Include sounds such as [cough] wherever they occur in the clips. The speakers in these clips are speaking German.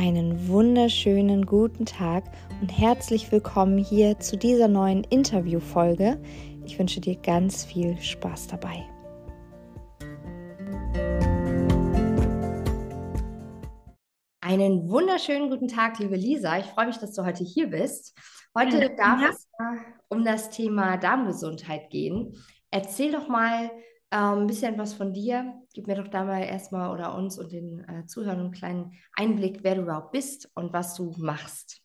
Einen wunderschönen guten Tag und herzlich willkommen hier zu dieser neuen Interviewfolge. Ich wünsche dir ganz viel Spaß dabei. Einen wunderschönen guten Tag, liebe Lisa. Ich freue mich, dass du heute hier bist. Heute ja, darf ja. es um das Thema Darmgesundheit gehen. Erzähl doch mal, ähm, ein bisschen was von dir. Gib mir doch da mal erstmal oder uns und den äh, Zuhörern einen kleinen Einblick, wer du überhaupt bist und was du machst.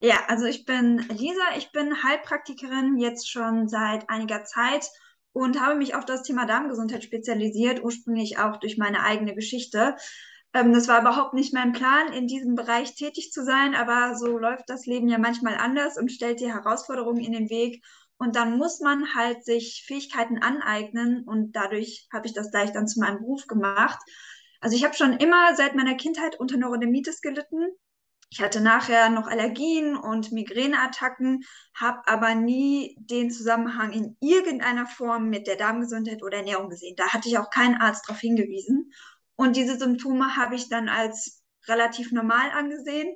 Ja, also ich bin Lisa, ich bin Heilpraktikerin jetzt schon seit einiger Zeit und habe mich auf das Thema Darmgesundheit spezialisiert, ursprünglich auch durch meine eigene Geschichte. Ähm, das war überhaupt nicht mein Plan, in diesem Bereich tätig zu sein, aber so läuft das Leben ja manchmal anders und stellt dir Herausforderungen in den Weg. Und dann muss man halt sich Fähigkeiten aneignen und dadurch habe ich das gleich dann zu meinem Beruf gemacht. Also ich habe schon immer seit meiner Kindheit unter Neurodermitis gelitten. Ich hatte nachher noch Allergien und Migräneattacken, habe aber nie den Zusammenhang in irgendeiner Form mit der Darmgesundheit oder Ernährung gesehen. Da hatte ich auch keinen Arzt darauf hingewiesen. Und diese Symptome habe ich dann als relativ normal angesehen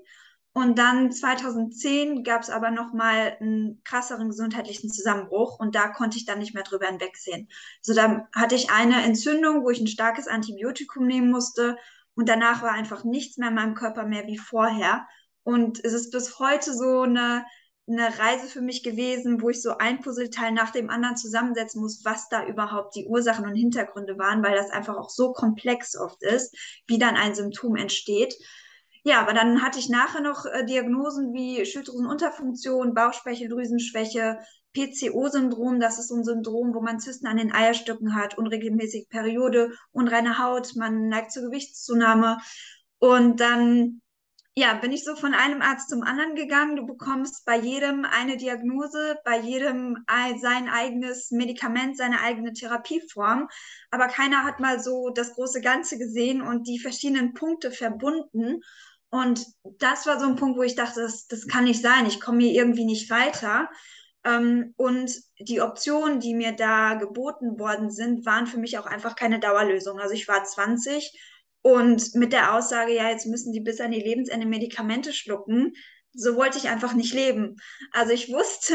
und dann 2010 gab es aber noch mal einen krasseren gesundheitlichen Zusammenbruch und da konnte ich dann nicht mehr drüber hinwegsehen. Also da hatte ich eine Entzündung, wo ich ein starkes Antibiotikum nehmen musste und danach war einfach nichts mehr in meinem Körper mehr wie vorher. Und es ist bis heute so eine, eine Reise für mich gewesen, wo ich so ein Puzzleteil nach dem anderen zusammensetzen muss, was da überhaupt die Ursachen und Hintergründe waren, weil das einfach auch so komplex oft ist, wie dann ein Symptom entsteht. Ja, aber dann hatte ich nachher noch äh, Diagnosen wie Schilddrüsenunterfunktion, Bauchspeicheldrüsenschwäche, PCO-Syndrom. Das ist so ein Syndrom, wo man Zysten an den Eierstöcken hat, unregelmäßig Periode, unreine Haut, man neigt zur Gewichtszunahme. Und dann ja, bin ich so von einem Arzt zum anderen gegangen. Du bekommst bei jedem eine Diagnose, bei jedem sein eigenes Medikament, seine eigene Therapieform. Aber keiner hat mal so das große Ganze gesehen und die verschiedenen Punkte verbunden. Und das war so ein Punkt, wo ich dachte, das, das kann nicht sein, ich komme hier irgendwie nicht weiter. Ähm, und die Optionen, die mir da geboten worden sind, waren für mich auch einfach keine Dauerlösung. Also ich war 20 und mit der Aussage, ja, jetzt müssen die bis an ihr Lebensende Medikamente schlucken, so wollte ich einfach nicht leben. Also ich wusste,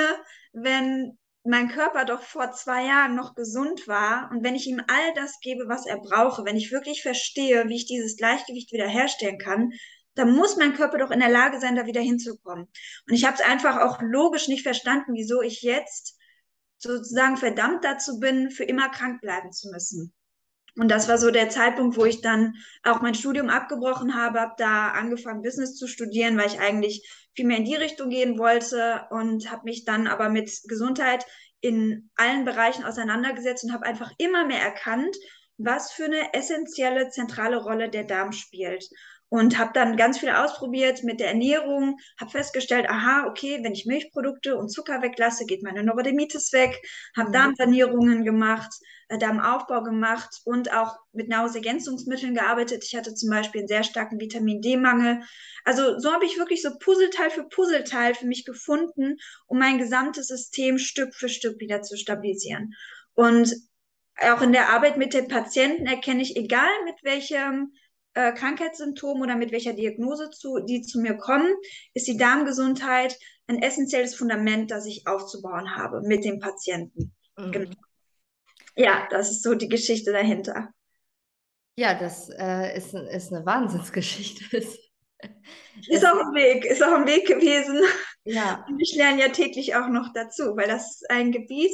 wenn mein Körper doch vor zwei Jahren noch gesund war und wenn ich ihm all das gebe, was er brauche, wenn ich wirklich verstehe, wie ich dieses Gleichgewicht wiederherstellen kann, da muss mein Körper doch in der Lage sein, da wieder hinzukommen. Und ich habe es einfach auch logisch nicht verstanden, wieso ich jetzt sozusagen verdammt dazu bin, für immer krank bleiben zu müssen. Und das war so der Zeitpunkt, wo ich dann auch mein Studium abgebrochen habe, habe da angefangen, Business zu studieren, weil ich eigentlich viel mehr in die Richtung gehen wollte und habe mich dann aber mit Gesundheit in allen Bereichen auseinandergesetzt und habe einfach immer mehr erkannt, was für eine essentielle zentrale Rolle der Darm spielt und habe dann ganz viel ausprobiert mit der Ernährung, habe festgestellt, aha, okay, wenn ich Milchprodukte und Zucker weglasse, geht meine Neurodermitis weg, habe mhm. Darmsanierungen gemacht, äh, Darmaufbau gemacht und auch mit Nahrungsergänzungsmitteln gearbeitet. Ich hatte zum Beispiel einen sehr starken Vitamin D-Mangel. Also so habe ich wirklich so Puzzleteil für Puzzleteil für mich gefunden, um mein gesamtes System Stück für Stück wieder zu stabilisieren. Und auch in der Arbeit mit den Patienten erkenne ich, egal mit welchem äh, Krankheitssymptomen oder mit welcher Diagnose zu, die zu mir kommen, ist die Darmgesundheit ein essentielles Fundament, das ich aufzubauen habe mit dem Patienten. Mhm. Genau. Ja, das ist so die Geschichte dahinter. Ja, das äh, ist, ist eine Wahnsinnsgeschichte. [laughs] ist auch ein Weg, ist auch ein Weg gewesen. Ja. Und ich lerne ja täglich auch noch dazu, weil das ist ein Gebiet,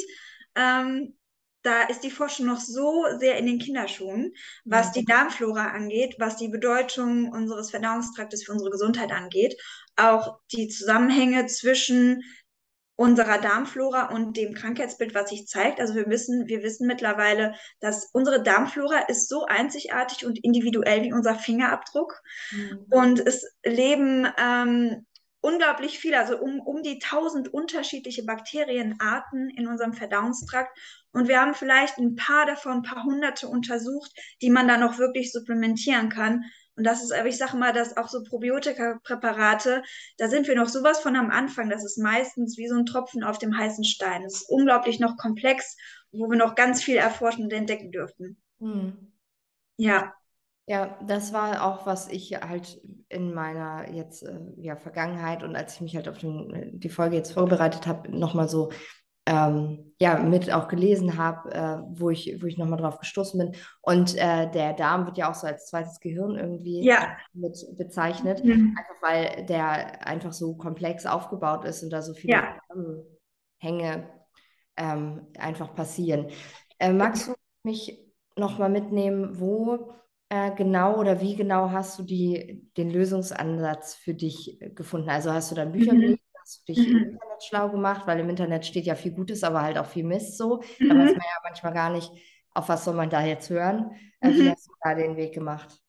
ähm, da ist die Forschung noch so sehr in den Kinderschuhen, was die Darmflora angeht, was die Bedeutung unseres Verdauungstraktes für unsere Gesundheit angeht, auch die Zusammenhänge zwischen unserer Darmflora und dem Krankheitsbild, was sich zeigt. Also wir wissen, wir wissen mittlerweile, dass unsere Darmflora ist so einzigartig und individuell wie unser Fingerabdruck. Mhm. Und es leben ähm, unglaublich viel, also um, um die tausend unterschiedliche Bakterienarten in unserem Verdauungstrakt. Und wir haben vielleicht ein paar davon, ein paar hunderte untersucht, die man dann auch wirklich supplementieren kann. Und das ist, aber ich sage mal, dass auch so Probiotika-Präparate, da sind wir noch sowas von am Anfang. Das ist meistens wie so ein Tropfen auf dem heißen Stein. Das ist unglaublich noch komplex, wo wir noch ganz viel erforschen und entdecken dürfen. Hm. Ja. Ja, das war auch, was ich halt in meiner jetzt äh, ja, Vergangenheit und als ich mich halt auf den, die Folge jetzt vorbereitet habe, nochmal so ähm, ja, mit auch gelesen habe, äh, wo ich, wo ich nochmal drauf gestoßen bin. Und äh, der Darm wird ja auch so als zweites Gehirn irgendwie Ja. mit bezeichnet, Mhm. einfach weil der einfach so komplex aufgebaut ist und da so viele Ja. Zusammenhänge ähm, einfach passieren. Äh, magst du mich nochmal mitnehmen, wo äh, genau oder wie genau hast du die, den Lösungsansatz für dich äh, gefunden? Also hast du dann Bücher Mhm. gelesen? Hast du dich im Mhm. Internet schlau gemacht? Weil im Internet steht ja viel Gutes, aber halt auch viel Mist so. Da weiß Mhm. man ja manchmal gar nicht, auf was soll man da jetzt hören. Äh, wie Mhm. hast du da den Weg gemacht?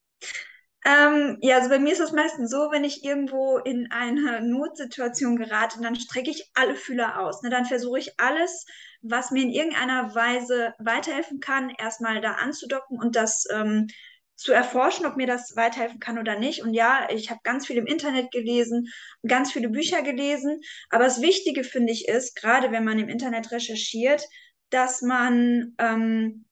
Ähm, ja, also bei mir ist es meistens so, wenn ich irgendwo in eine Notsituation gerate, dann strecke ich alle Fühler aus. Ne? Dann versuche ich alles, was mir in irgendeiner Weise weiterhelfen kann, erstmal da anzudocken und das ähm, zu erforschen, ob mir das weiterhelfen kann oder nicht. Und ja, ich habe ganz viel im Internet gelesen, ganz viele Bücher gelesen. Aber das Wichtige finde ich ist, gerade wenn man im Internet recherchiert, dass man ähm,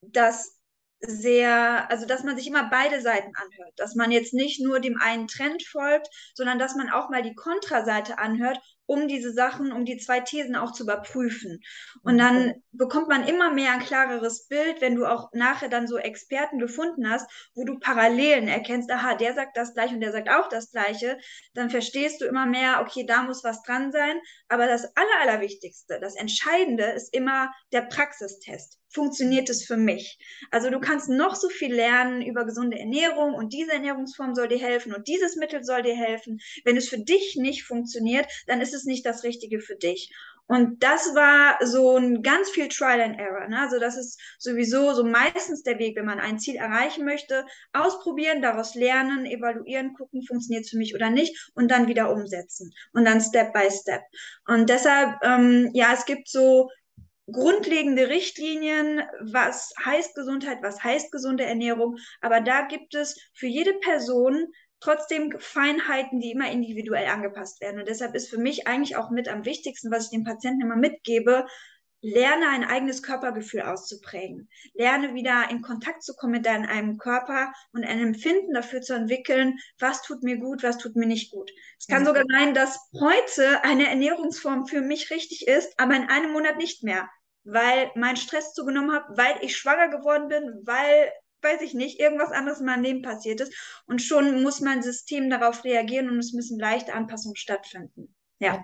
das sehr, also dass man sich immer beide Seiten anhört, dass man jetzt nicht nur dem einen Trend folgt, sondern dass man auch mal die Kontraseite anhört, um diese Sachen, um die zwei Thesen auch zu überprüfen. Und dann bekommt man immer mehr ein klareres Bild, wenn du auch nachher dann so Experten gefunden hast, wo du Parallelen erkennst, aha, der sagt das gleiche und der sagt auch das gleiche, dann verstehst du immer mehr, okay, da muss was dran sein. Aber das Aller, Allerwichtigste, das Entscheidende ist immer der Praxistest. Funktioniert es für mich? Also du kannst noch so viel lernen über gesunde Ernährung und diese Ernährungsform soll dir helfen und dieses Mittel soll dir helfen. Wenn es für dich nicht funktioniert, dann ist es nicht das Richtige für dich. Und das war so ein ganz viel Trial and Error. Ne? Also das ist sowieso so meistens der Weg, wenn man ein Ziel erreichen möchte. Ausprobieren, daraus lernen, evaluieren, gucken, funktioniert es für mich oder nicht und dann wieder umsetzen. Und dann Step by Step. Und deshalb, ähm, ja, es gibt so grundlegende Richtlinien, was heißt Gesundheit, was heißt gesunde Ernährung. Aber da gibt es für jede Person trotzdem Feinheiten, die immer individuell angepasst werden. Und deshalb ist für mich eigentlich auch mit am wichtigsten, was ich den Patienten immer mitgebe, lerne ein eigenes Körpergefühl auszuprägen. Lerne wieder in Kontakt zu kommen mit deinem Körper und ein Empfinden dafür zu entwickeln, was tut mir gut, was tut mir nicht gut. Es kann sogar sein, dass heute eine Ernährungsform für mich richtig ist, aber in einem Monat nicht mehr, weil mein Stress zugenommen hat, weil ich schwanger geworden bin, weil weiß ich nicht, irgendwas anderes in meinem Leben passiert ist. Und schon muss mein System darauf reagieren und es müssen leichte Anpassungen stattfinden. Ja.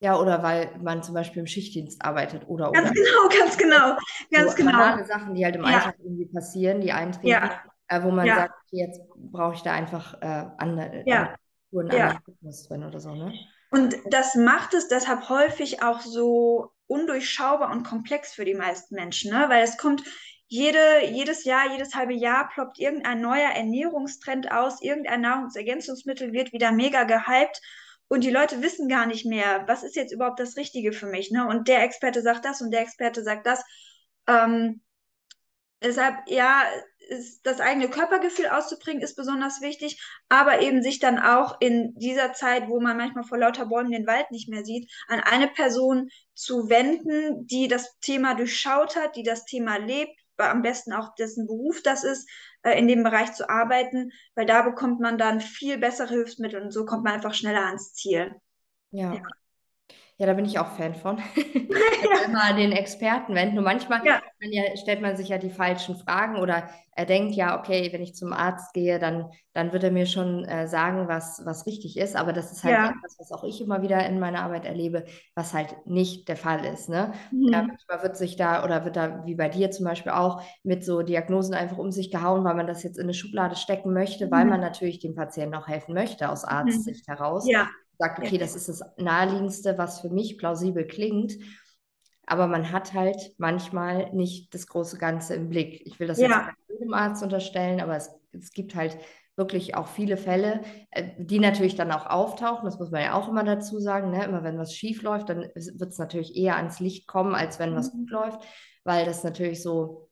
Ja. Oder weil man zum Beispiel im Schichtdienst arbeitet oder Ganz oder genau, ganz genau, ganz so genau. banale Sachen, die halt im Ja. Alltag irgendwie passieren, die eintreten, Ja, äh, wo man ja, sagt, okay, jetzt brauche ich da einfach äh, andere, ja, andere ja. drin oder so, ne? Und das macht es deshalb häufig auch so undurchschaubar und komplex für die meisten Menschen, ne? Weil es kommt jede, jedes Jahr, jedes halbe Jahr ploppt irgendein neuer Ernährungstrend aus, irgendein Nahrungsergänzungsmittel wird wieder mega gehypt und die Leute wissen gar nicht mehr, was ist jetzt überhaupt das Richtige für mich, ne? Und der Experte sagt das und der Experte sagt das. Ähm, Deshalb, ja, das eigene Körpergefühl auszubringen, ist besonders wichtig, aber eben sich dann auch in dieser Zeit, wo man manchmal vor lauter Bäumen den Wald nicht mehr sieht, an eine Person zu wenden, die das Thema durchschaut hat, die das Thema lebt, am besten auch dessen Beruf das ist, äh, in dem Bereich zu arbeiten, weil da bekommt man dann viel bessere Hilfsmittel und so kommt man einfach schneller ans Ziel. Ja. Ja. Ja, da bin ich auch Fan von. Ja. Immer an den Experten wenden. Und manchmal Ja. ja, stellt man sich ja die falschen Fragen oder er denkt ja, okay, wenn ich zum Arzt gehe, dann, dann wird er mir schon äh, sagen, was, was richtig ist. Aber das ist halt Ja. etwas, was auch ich immer wieder in meiner Arbeit erlebe, was halt nicht der Fall ist. Ne? Mhm. Ja, manchmal wird sich da oder wird da, wie bei dir zum Beispiel auch, mit so Diagnosen einfach um sich gehauen, weil man das jetzt in eine Schublade stecken möchte, weil Mhm. man natürlich dem Patienten auch helfen möchte aus Arztsicht heraus Ja. Sagt, okay, das ist das Naheliegendste, was für mich plausibel klingt. Aber man hat halt manchmal nicht das große Ganze im Blick. Ich will das jetzt Ja. bei jedem Arzt unterstellen, aber es, es gibt halt wirklich auch viele Fälle, äh, die natürlich dann auch auftauchen. Das muss man ja auch immer dazu sagen. Ne? Immer wenn was schief läuft, dann wird es natürlich eher ans Licht kommen, als wenn was Mhm. gut läuft, weil das natürlich so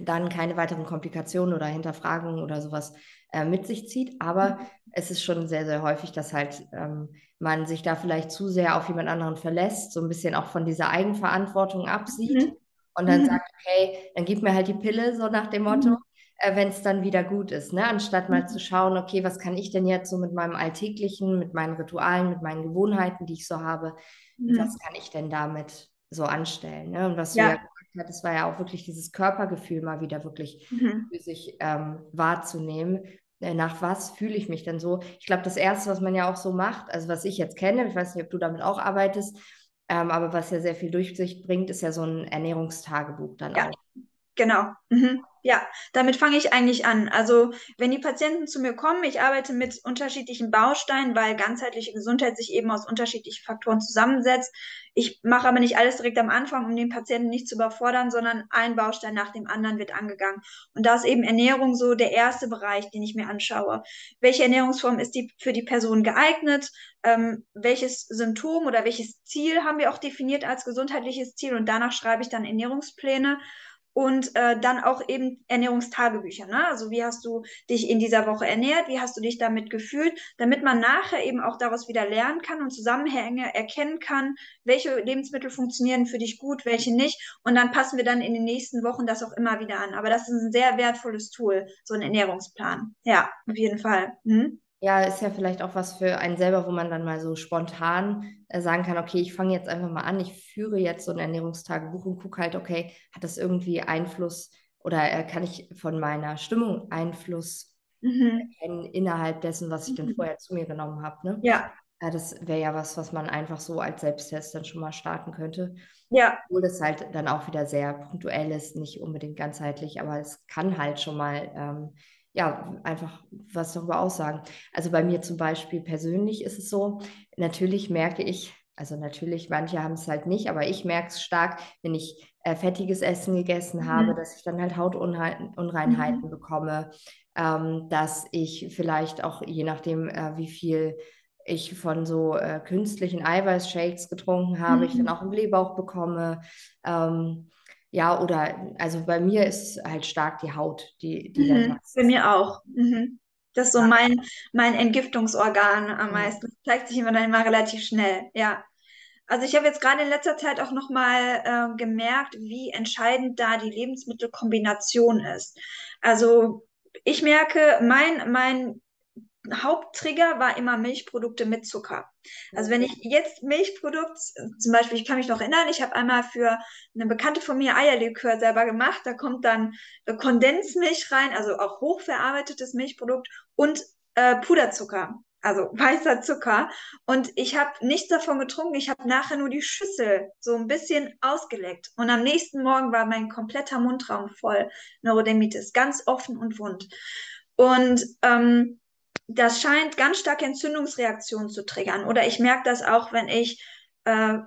dann keine weiteren Komplikationen oder Hinterfragungen oder sowas äh, mit sich zieht. Aber es ist schon sehr, sehr häufig, dass halt ähm, man sich da vielleicht zu sehr auf jemand anderen verlässt, so ein bisschen auch von dieser Eigenverantwortung absieht Mhm. und dann Mhm. sagt, okay, dann gib mir halt die Pille, so nach dem Motto. Mhm. äh, wenn es dann wieder gut ist, ne? Anstatt mal zu Mhm. schauen, okay, was kann ich denn jetzt so mit meinem Alltäglichen, mit meinen Ritualen, mit meinen Gewohnheiten, die ich so habe, was Mhm. kann ich denn damit so anstellen, ne? Und was du ja Hast, das war ja auch wirklich dieses Körpergefühl mal wieder wirklich Mhm. für sich ähm, wahrzunehmen. Äh, Nach was fühle ich mich denn so? Ich glaube, das Erste, was man ja auch so macht, also was ich jetzt kenne, ich weiß nicht, ob du damit auch arbeitest, ähm, aber was ja sehr viel Durchsicht bringt, ist ja so ein Ernährungstagebuch dann Ja. auch. Genau. Mhm. Ja, damit fange ich eigentlich an. Also, wenn die Patienten zu mir kommen, ich arbeite mit unterschiedlichen Bausteinen, weil ganzheitliche Gesundheit sich eben aus unterschiedlichen Faktoren zusammensetzt. Ich mache aber nicht alles direkt am Anfang, um den Patienten nicht zu überfordern, sondern ein Baustein nach dem anderen wird angegangen. Und da ist eben Ernährung so der erste Bereich, den ich mir anschaue. Welche Ernährungsform ist die für die Person geeignet? Ähm, welches Symptom oder welches Ziel haben wir auch definiert als gesundheitliches Ziel? Und danach schreibe ich dann Ernährungspläne und äh, dann auch eben Ernährungstagebücher. Ne? Also wie hast du dich in dieser Woche ernährt, wie hast du dich damit gefühlt, damit man nachher eben auch daraus wieder lernen kann und Zusammenhänge erkennen kann, welche Lebensmittel funktionieren für dich gut, welche nicht. Und dann passen wir dann in den nächsten Wochen das auch immer wieder an. Aber das ist ein sehr wertvolles Tool, so ein Ernährungsplan. Ja, auf jeden Fall. Mhm. Ja, ist ja vielleicht auch was für einen selber, wo man dann mal so spontan äh, sagen kann, okay, ich fange jetzt einfach mal an, ich führe jetzt so ein Ernährungstagebuch und gucke halt, okay, hat das irgendwie Einfluss oder äh, kann ich von meiner Stimmung Einfluss Mhm. erkennen innerhalb dessen, was ich denn Mhm. vorher zu mir genommen habe, ne? Ja, Ja, das wäre ja was, was man einfach so als Selbsttest dann schon mal starten könnte. ja, Obwohl das halt dann auch wieder sehr punktuell ist, nicht unbedingt ganzheitlich, aber es kann halt schon mal ähm, ja einfach was darüber aussagen. Also bei mir zum Beispiel persönlich ist es so, natürlich merke ich, also natürlich, manche haben es halt nicht, aber ich merke es stark, wenn ich äh, fettiges Essen gegessen habe, mhm. dass ich dann halt Hautunreinheiten Mhm. bekomme, ähm, dass ich vielleicht auch, je nachdem, äh, wie viel ich von so äh, künstlichen Eiweißshakes getrunken habe, ich dann Mhm. auch einen Blähbauch bekomme. Ähm, ja, oder also bei mir ist halt stark die Haut, die, die Mhm. Bei mir auch. Mhm. Das ist so mein, mein Entgiftungsorgan am meisten. Das zeigt sich immer dann immer relativ schnell. Ja. Also ich habe jetzt gerade in letzter Zeit auch nochmal äh, gemerkt, wie entscheidend da die Lebensmittelkombination ist. Also ich merke, mein, mein Haupttrigger war immer Milchprodukte mit Zucker. Also wenn ich jetzt Milchprodukt, zum Beispiel, ich kann mich noch erinnern, ich habe einmal für eine Bekannte von mir Eierlikör selber gemacht. Da kommt dann äh, Kondensmilch rein, also auch hochverarbeitetes Milchprodukt und äh, Puderzucker, also [laughs] weißer Zucker. Und ich habe nichts davon getrunken. Ich habe nachher nur die Schüssel so ein bisschen ausgeleckt. Und am nächsten Morgen war mein kompletter Mundraum voll Neurodermitis, ganz offen und wund. Und ähm, das scheint ganz starke Entzündungsreaktionen zu triggern. Oder ich merke das auch, wenn ich äh,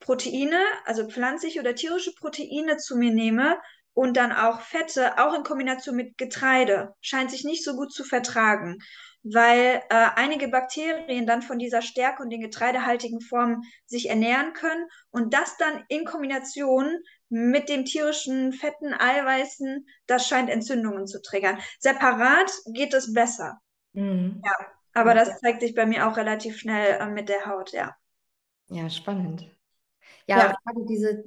Proteine, also pflanzliche oder tierische Proteine zu mir nehme und dann auch Fette, auch in Kombination mit Getreide, scheint sich nicht so gut zu vertragen, weil äh, einige Bakterien dann von dieser Stärke und den getreidehaltigen Formen sich ernähren können und das dann in Kombination mit dem tierischen Fetten, Eiweißen, das scheint Entzündungen zu triggern. Separat geht es besser. Mhm. Ja, aber Ja. das zeigt sich bei mir auch relativ schnell äh, mit der Haut, ja. Ja, spannend. Ja, Ja, gerade diese,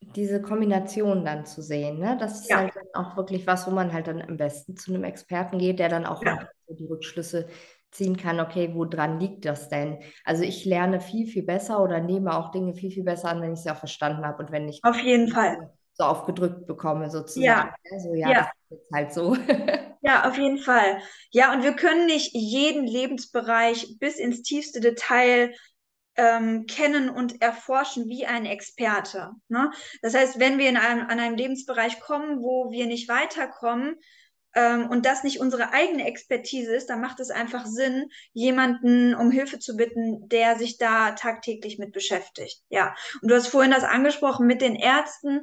diese Kombination dann zu sehen, ne? Das ist ja, halt dann auch wirklich was, wo man halt dann am besten zu einem Experten geht, der dann auch ja, die Rückschlüsse ziehen kann, okay, woran liegt das denn? Also ich lerne viel, viel besser oder nehme auch Dinge viel, viel besser an, wenn ich sie auch verstanden habe und wenn ich auf jeden Fall. so, aufgedrückt bekomme, sozusagen. Ja, ne? So, ja, das ja, ist jetzt halt so. [laughs] ja, auf jeden Fall. Ja, und wir können nicht jeden Lebensbereich bis ins tiefste Detail ähm, kennen und erforschen wie ein Experte. Ne? Das heißt, wenn wir in einem, an einem Lebensbereich kommen, wo wir nicht weiterkommen, ähm, und das nicht unsere eigene Expertise ist, dann macht es einfach Sinn, jemanden um Hilfe zu bitten, der sich da tagtäglich mit beschäftigt. Ja. Und du hast vorhin das angesprochen mit den Ärzten.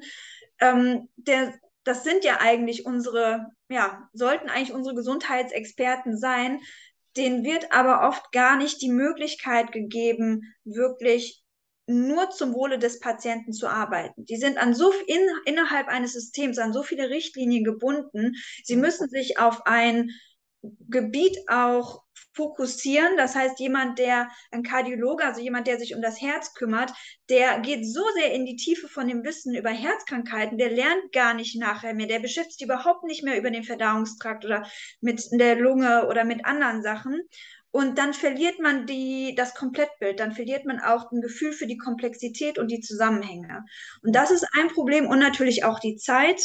Ähm, der, das sind ja eigentlich unsere, ja, sollten eigentlich unsere Gesundheitsexperten sein. Denen wird aber oft gar nicht die Möglichkeit gegeben, wirklich nur zum Wohle des Patienten zu arbeiten. Die sind an so in, innerhalb eines Systems an so viele Richtlinien gebunden. Sie müssen sich auf ein Gebiet auch fokussieren. Das heißt, jemand, der ein Kardiologe, also jemand, der sich um das Herz kümmert, der geht so sehr in die Tiefe von dem Wissen über Herzkrankheiten, der lernt gar nicht nachher mehr, der beschäftigt sich überhaupt nicht mehr über den Verdauungstrakt oder mit der Lunge oder mit anderen Sachen. Und dann verliert man die, das Komplettbild, dann verliert man auch ein Gefühl für die Komplexität und die Zusammenhänge. Und das ist ein Problem und natürlich auch die Zeit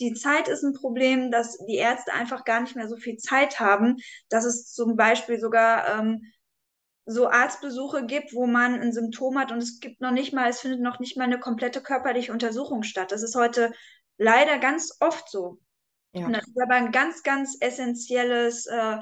die Zeit ist ein Problem, dass die Ärzte einfach gar nicht mehr so viel Zeit haben, dass es zum Beispiel sogar ähm, so Arztbesuche gibt, wo man ein Symptom hat und es gibt noch nicht mal, es findet noch nicht mal eine komplette körperliche Untersuchung statt. Das ist heute leider ganz oft so. Ja. Und das ist aber ein ganz, ganz essentielles äh,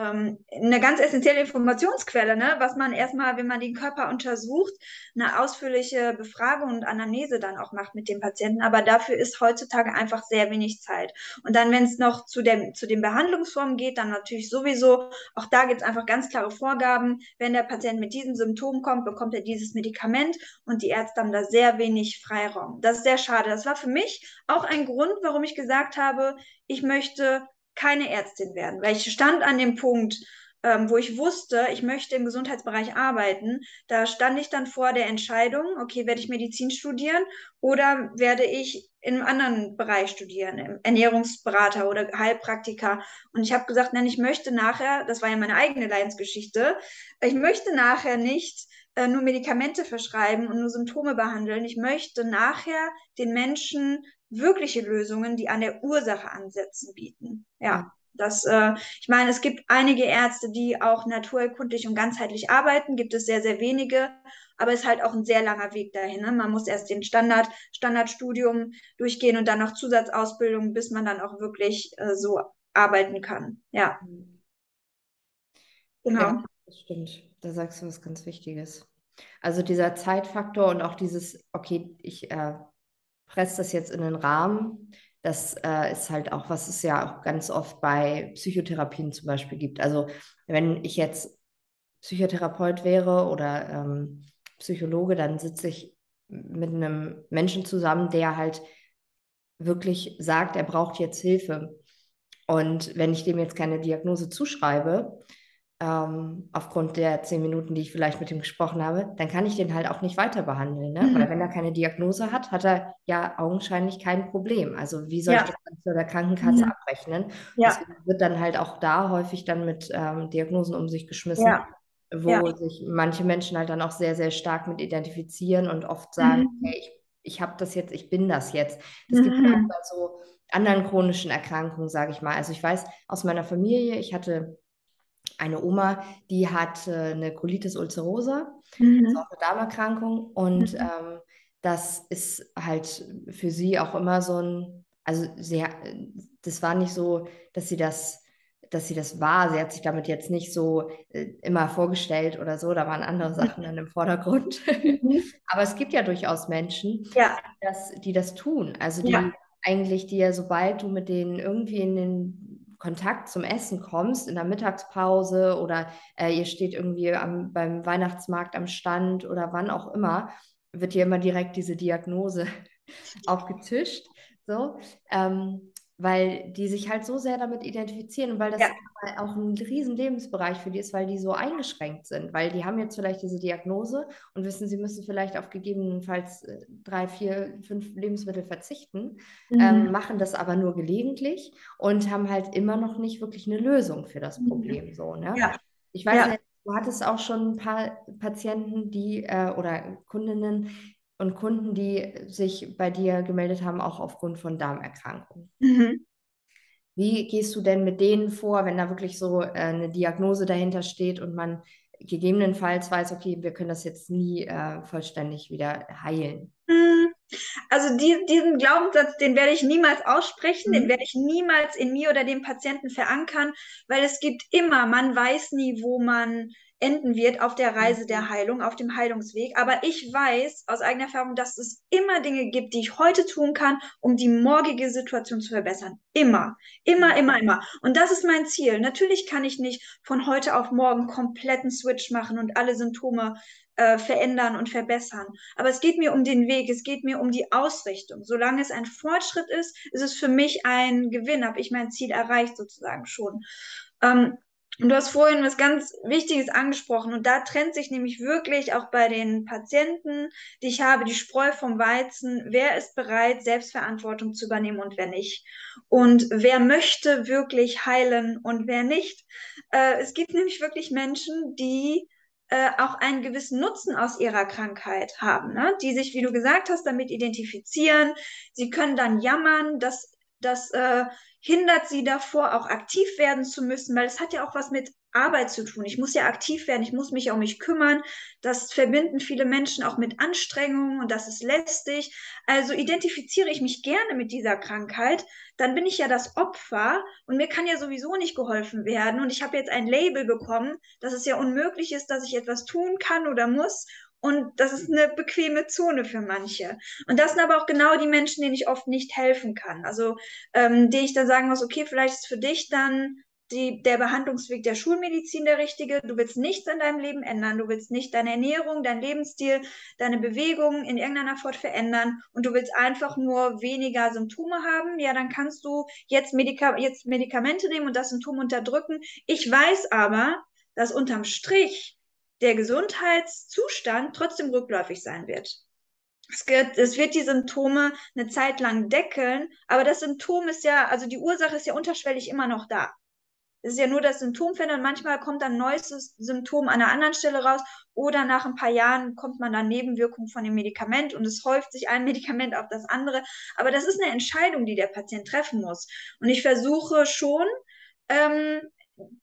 ähm, eine ganz essentielle Informationsquelle, ne? was man erstmal, wenn man den Körper untersucht, eine ausführliche Befragung und Anamnese dann auch macht mit dem Patienten. Aber dafür ist heutzutage einfach sehr wenig Zeit. Und dann, wenn es noch zu, dem, zu den Behandlungsformen geht, dann natürlich sowieso, auch da gibt es einfach ganz klare Vorgaben. Wenn der Patient mit diesen Symptomen kommt, bekommt er dieses Medikament und die Ärzte haben da sehr wenig Freiraum. Das ist sehr schade. Das war für mich auch ein Grund, warum ich gesagt habe, ich möchte keine Ärztin werden, weil ich stand an dem Punkt, ähm, wo ich wusste, ich möchte im Gesundheitsbereich arbeiten. Da stand ich dann vor der Entscheidung, okay, werde ich Medizin studieren oder werde ich in einem anderen Bereich studieren, Ernährungsberater oder Heilpraktiker. Und ich habe gesagt, nein, ich möchte nachher, das war ja meine eigene Leidensgeschichte, ich möchte nachher nicht äh, nur Medikamente verschreiben und nur Symptome behandeln. Ich möchte nachher den Menschen wirkliche Lösungen, die an der Ursache ansetzen, bieten. Ja. Das, äh, ich meine, es gibt einige Ärzte, die auch naturerkundlich und ganzheitlich arbeiten, gibt es sehr, sehr wenige, aber es ist halt auch ein sehr langer Weg dahin. Ne? Man muss erst den Standard, Standardstudium durchgehen und dann noch Zusatzausbildung, bis man dann auch wirklich äh, so arbeiten kann. Ja. Genau. Ja, das stimmt. Da sagst du was ganz Wichtiges. Also dieser Zeitfaktor und auch dieses, okay, ich äh, presse das jetzt in den Rahmen. Das äh, ist halt auch, was es ja auch ganz oft bei Psychotherapien zum Beispiel gibt. Also wenn ich jetzt Psychotherapeut wäre oder ähm, Psychologe, dann sitze ich mit einem Menschen zusammen, der halt wirklich sagt, er braucht jetzt Hilfe. Und wenn ich dem jetzt keine Diagnose zuschreibe, ähm, aufgrund der zehn Minuten, die ich vielleicht mit ihm gesprochen habe, dann kann ich den halt auch nicht weiter behandeln. Ne? Mhm. Weil wenn er keine Diagnose hat, hat er ja augenscheinlich kein Problem. Also wie soll ja. ich das dann zu der Krankenkasse mhm. abrechnen? Ja. Deswegen wird dann halt auch da häufig dann mit ähm, Diagnosen um sich geschmissen. Ja. wo ja. sich manche Menschen halt dann auch sehr, sehr stark mit identifizieren und oft sagen, mhm. hey, ich, ich habe das jetzt, ich bin das jetzt. Das mhm. gibt ja auch bei so anderen chronischen Erkrankungen, sage ich mal. Also ich weiß aus meiner Familie, ich hatte eine Oma, die hat äh, eine Colitis ulcerosa, mhm. das ist auch eine Darmerkrankung und mhm. ähm, das ist halt für sie auch immer so ein, also sie, das war nicht so, dass sie das, dass sie das war. Sie hat sich damit jetzt nicht so äh, immer vorgestellt oder so, da waren andere Sachen dann im Vordergrund. Mhm. [laughs] Aber es gibt ja durchaus Menschen, ja. Die, das, die das tun. Also die ja. eigentlich, die ja, sobald du mit denen irgendwie in den Kontakt zum Essen kommst, in der Mittagspause oder äh, ihr steht irgendwie am, beim Weihnachtsmarkt am Stand oder wann auch immer, wird dir immer direkt diese Diagnose [laughs] aufgetischt. So. Ähm, weil die sich halt so sehr damit identifizieren und weil das ja. auch ein riesen Lebensbereich für die ist, weil die so eingeschränkt sind, weil die haben jetzt vielleicht diese Diagnose und wissen, sie müssen vielleicht auf gegebenenfalls äh, drei, vier, fünf Lebensmittel verzichten, mhm. ähm, machen das aber nur gelegentlich und haben halt immer noch nicht wirklich eine Lösung für das mhm. Problem. Mhm. So, ne? Ja. Ich weiß ja. du hattest auch schon ein paar Patienten, die äh, oder Kundinnen, und Kunden, die sich bei dir gemeldet haben, auch aufgrund von Darmerkrankungen. Mhm. Wie gehst du denn mit denen vor, wenn da wirklich so äh, eine Diagnose dahinter steht und man gegebenenfalls weiß, okay, wir können das jetzt nie äh, vollständig wieder heilen? Mhm. Also die, diesen Glaubenssatz, den werde ich niemals aussprechen, mhm. den werde ich niemals in mir oder dem Patienten verankern, weil es gibt immer, man weiß nie, wo man enden wird auf der Reise der mhm. Heilung, auf dem Heilungsweg. Aber ich weiß aus eigener Erfahrung, dass es immer Dinge gibt, die ich heute tun kann, um die morgige Situation zu verbessern. Immer, immer, immer, immer. Und das ist mein Ziel. Natürlich kann ich nicht von heute auf morgen kompletten Switch machen und alle Symptome äh, verändern und verbessern. Aber es geht mir um den Weg, es geht mir um die Ausrichtung. Solange es ein Fortschritt ist, ist es für mich ein Gewinn, habe ich mein Ziel erreicht sozusagen schon. Ähm, und du hast vorhin was ganz Wichtiges angesprochen und da trennt sich nämlich wirklich auch bei den Patienten, die ich habe, die Spreu vom Weizen. Wer ist bereit, Selbstverantwortung zu übernehmen und wer nicht? Und wer möchte wirklich heilen und wer nicht? Äh, es gibt nämlich wirklich Menschen, die äh, auch einen gewissen Nutzen aus ihrer Krankheit haben, ne? die sich, wie du gesagt hast, damit identifizieren. Sie können dann jammern, dass das äh, hindert sie davor, auch aktiv werden zu müssen, weil es hat ja auch was mit Arbeit zu tun. Ich muss ja aktiv werden, ich muss mich um mich kümmern. Das verbinden viele Menschen auch mit Anstrengungen und das ist lästig. Also identifiziere ich mich gerne mit dieser Krankheit, dann bin ich ja das Opfer und mir kann ja sowieso nicht geholfen werden. Und ich habe jetzt ein Label bekommen, dass es ja unmöglich ist, dass ich etwas tun kann oder muss. Und das ist eine bequeme Zone für manche. Und das sind aber auch genau die Menschen, denen ich oft nicht helfen kann. Also, ähm, die ich dann sagen muss, okay, vielleicht ist für dich dann die, der Behandlungsweg der Schulmedizin der richtige. Du willst nichts in deinem Leben ändern. Du willst nicht deine Ernährung, dein Lebensstil, deine Bewegungen in irgendeiner Form verändern und du willst einfach nur weniger Symptome haben. Ja, dann kannst du jetzt, Medika jetzt Medikamente nehmen und das Symptom unterdrücken. Ich weiß aber, dass unterm Strich der Gesundheitszustand trotzdem rückläufig sein wird. Es wird, es wird die Symptome eine Zeit lang deckeln, aber das Symptom ist ja, also die Ursache ist ja unterschwellig immer noch da. Es ist ja nur das Symptomfeld und manchmal kommt dann ein neues Symptom an einer anderen Stelle raus oder nach ein paar Jahren kommt man dann Nebenwirkungen von dem Medikament und es häuft sich ein [laughs] Medikament auf das andere. Aber das ist eine Entscheidung, die der Patient treffen muss. Und ich versuche schon, ähm,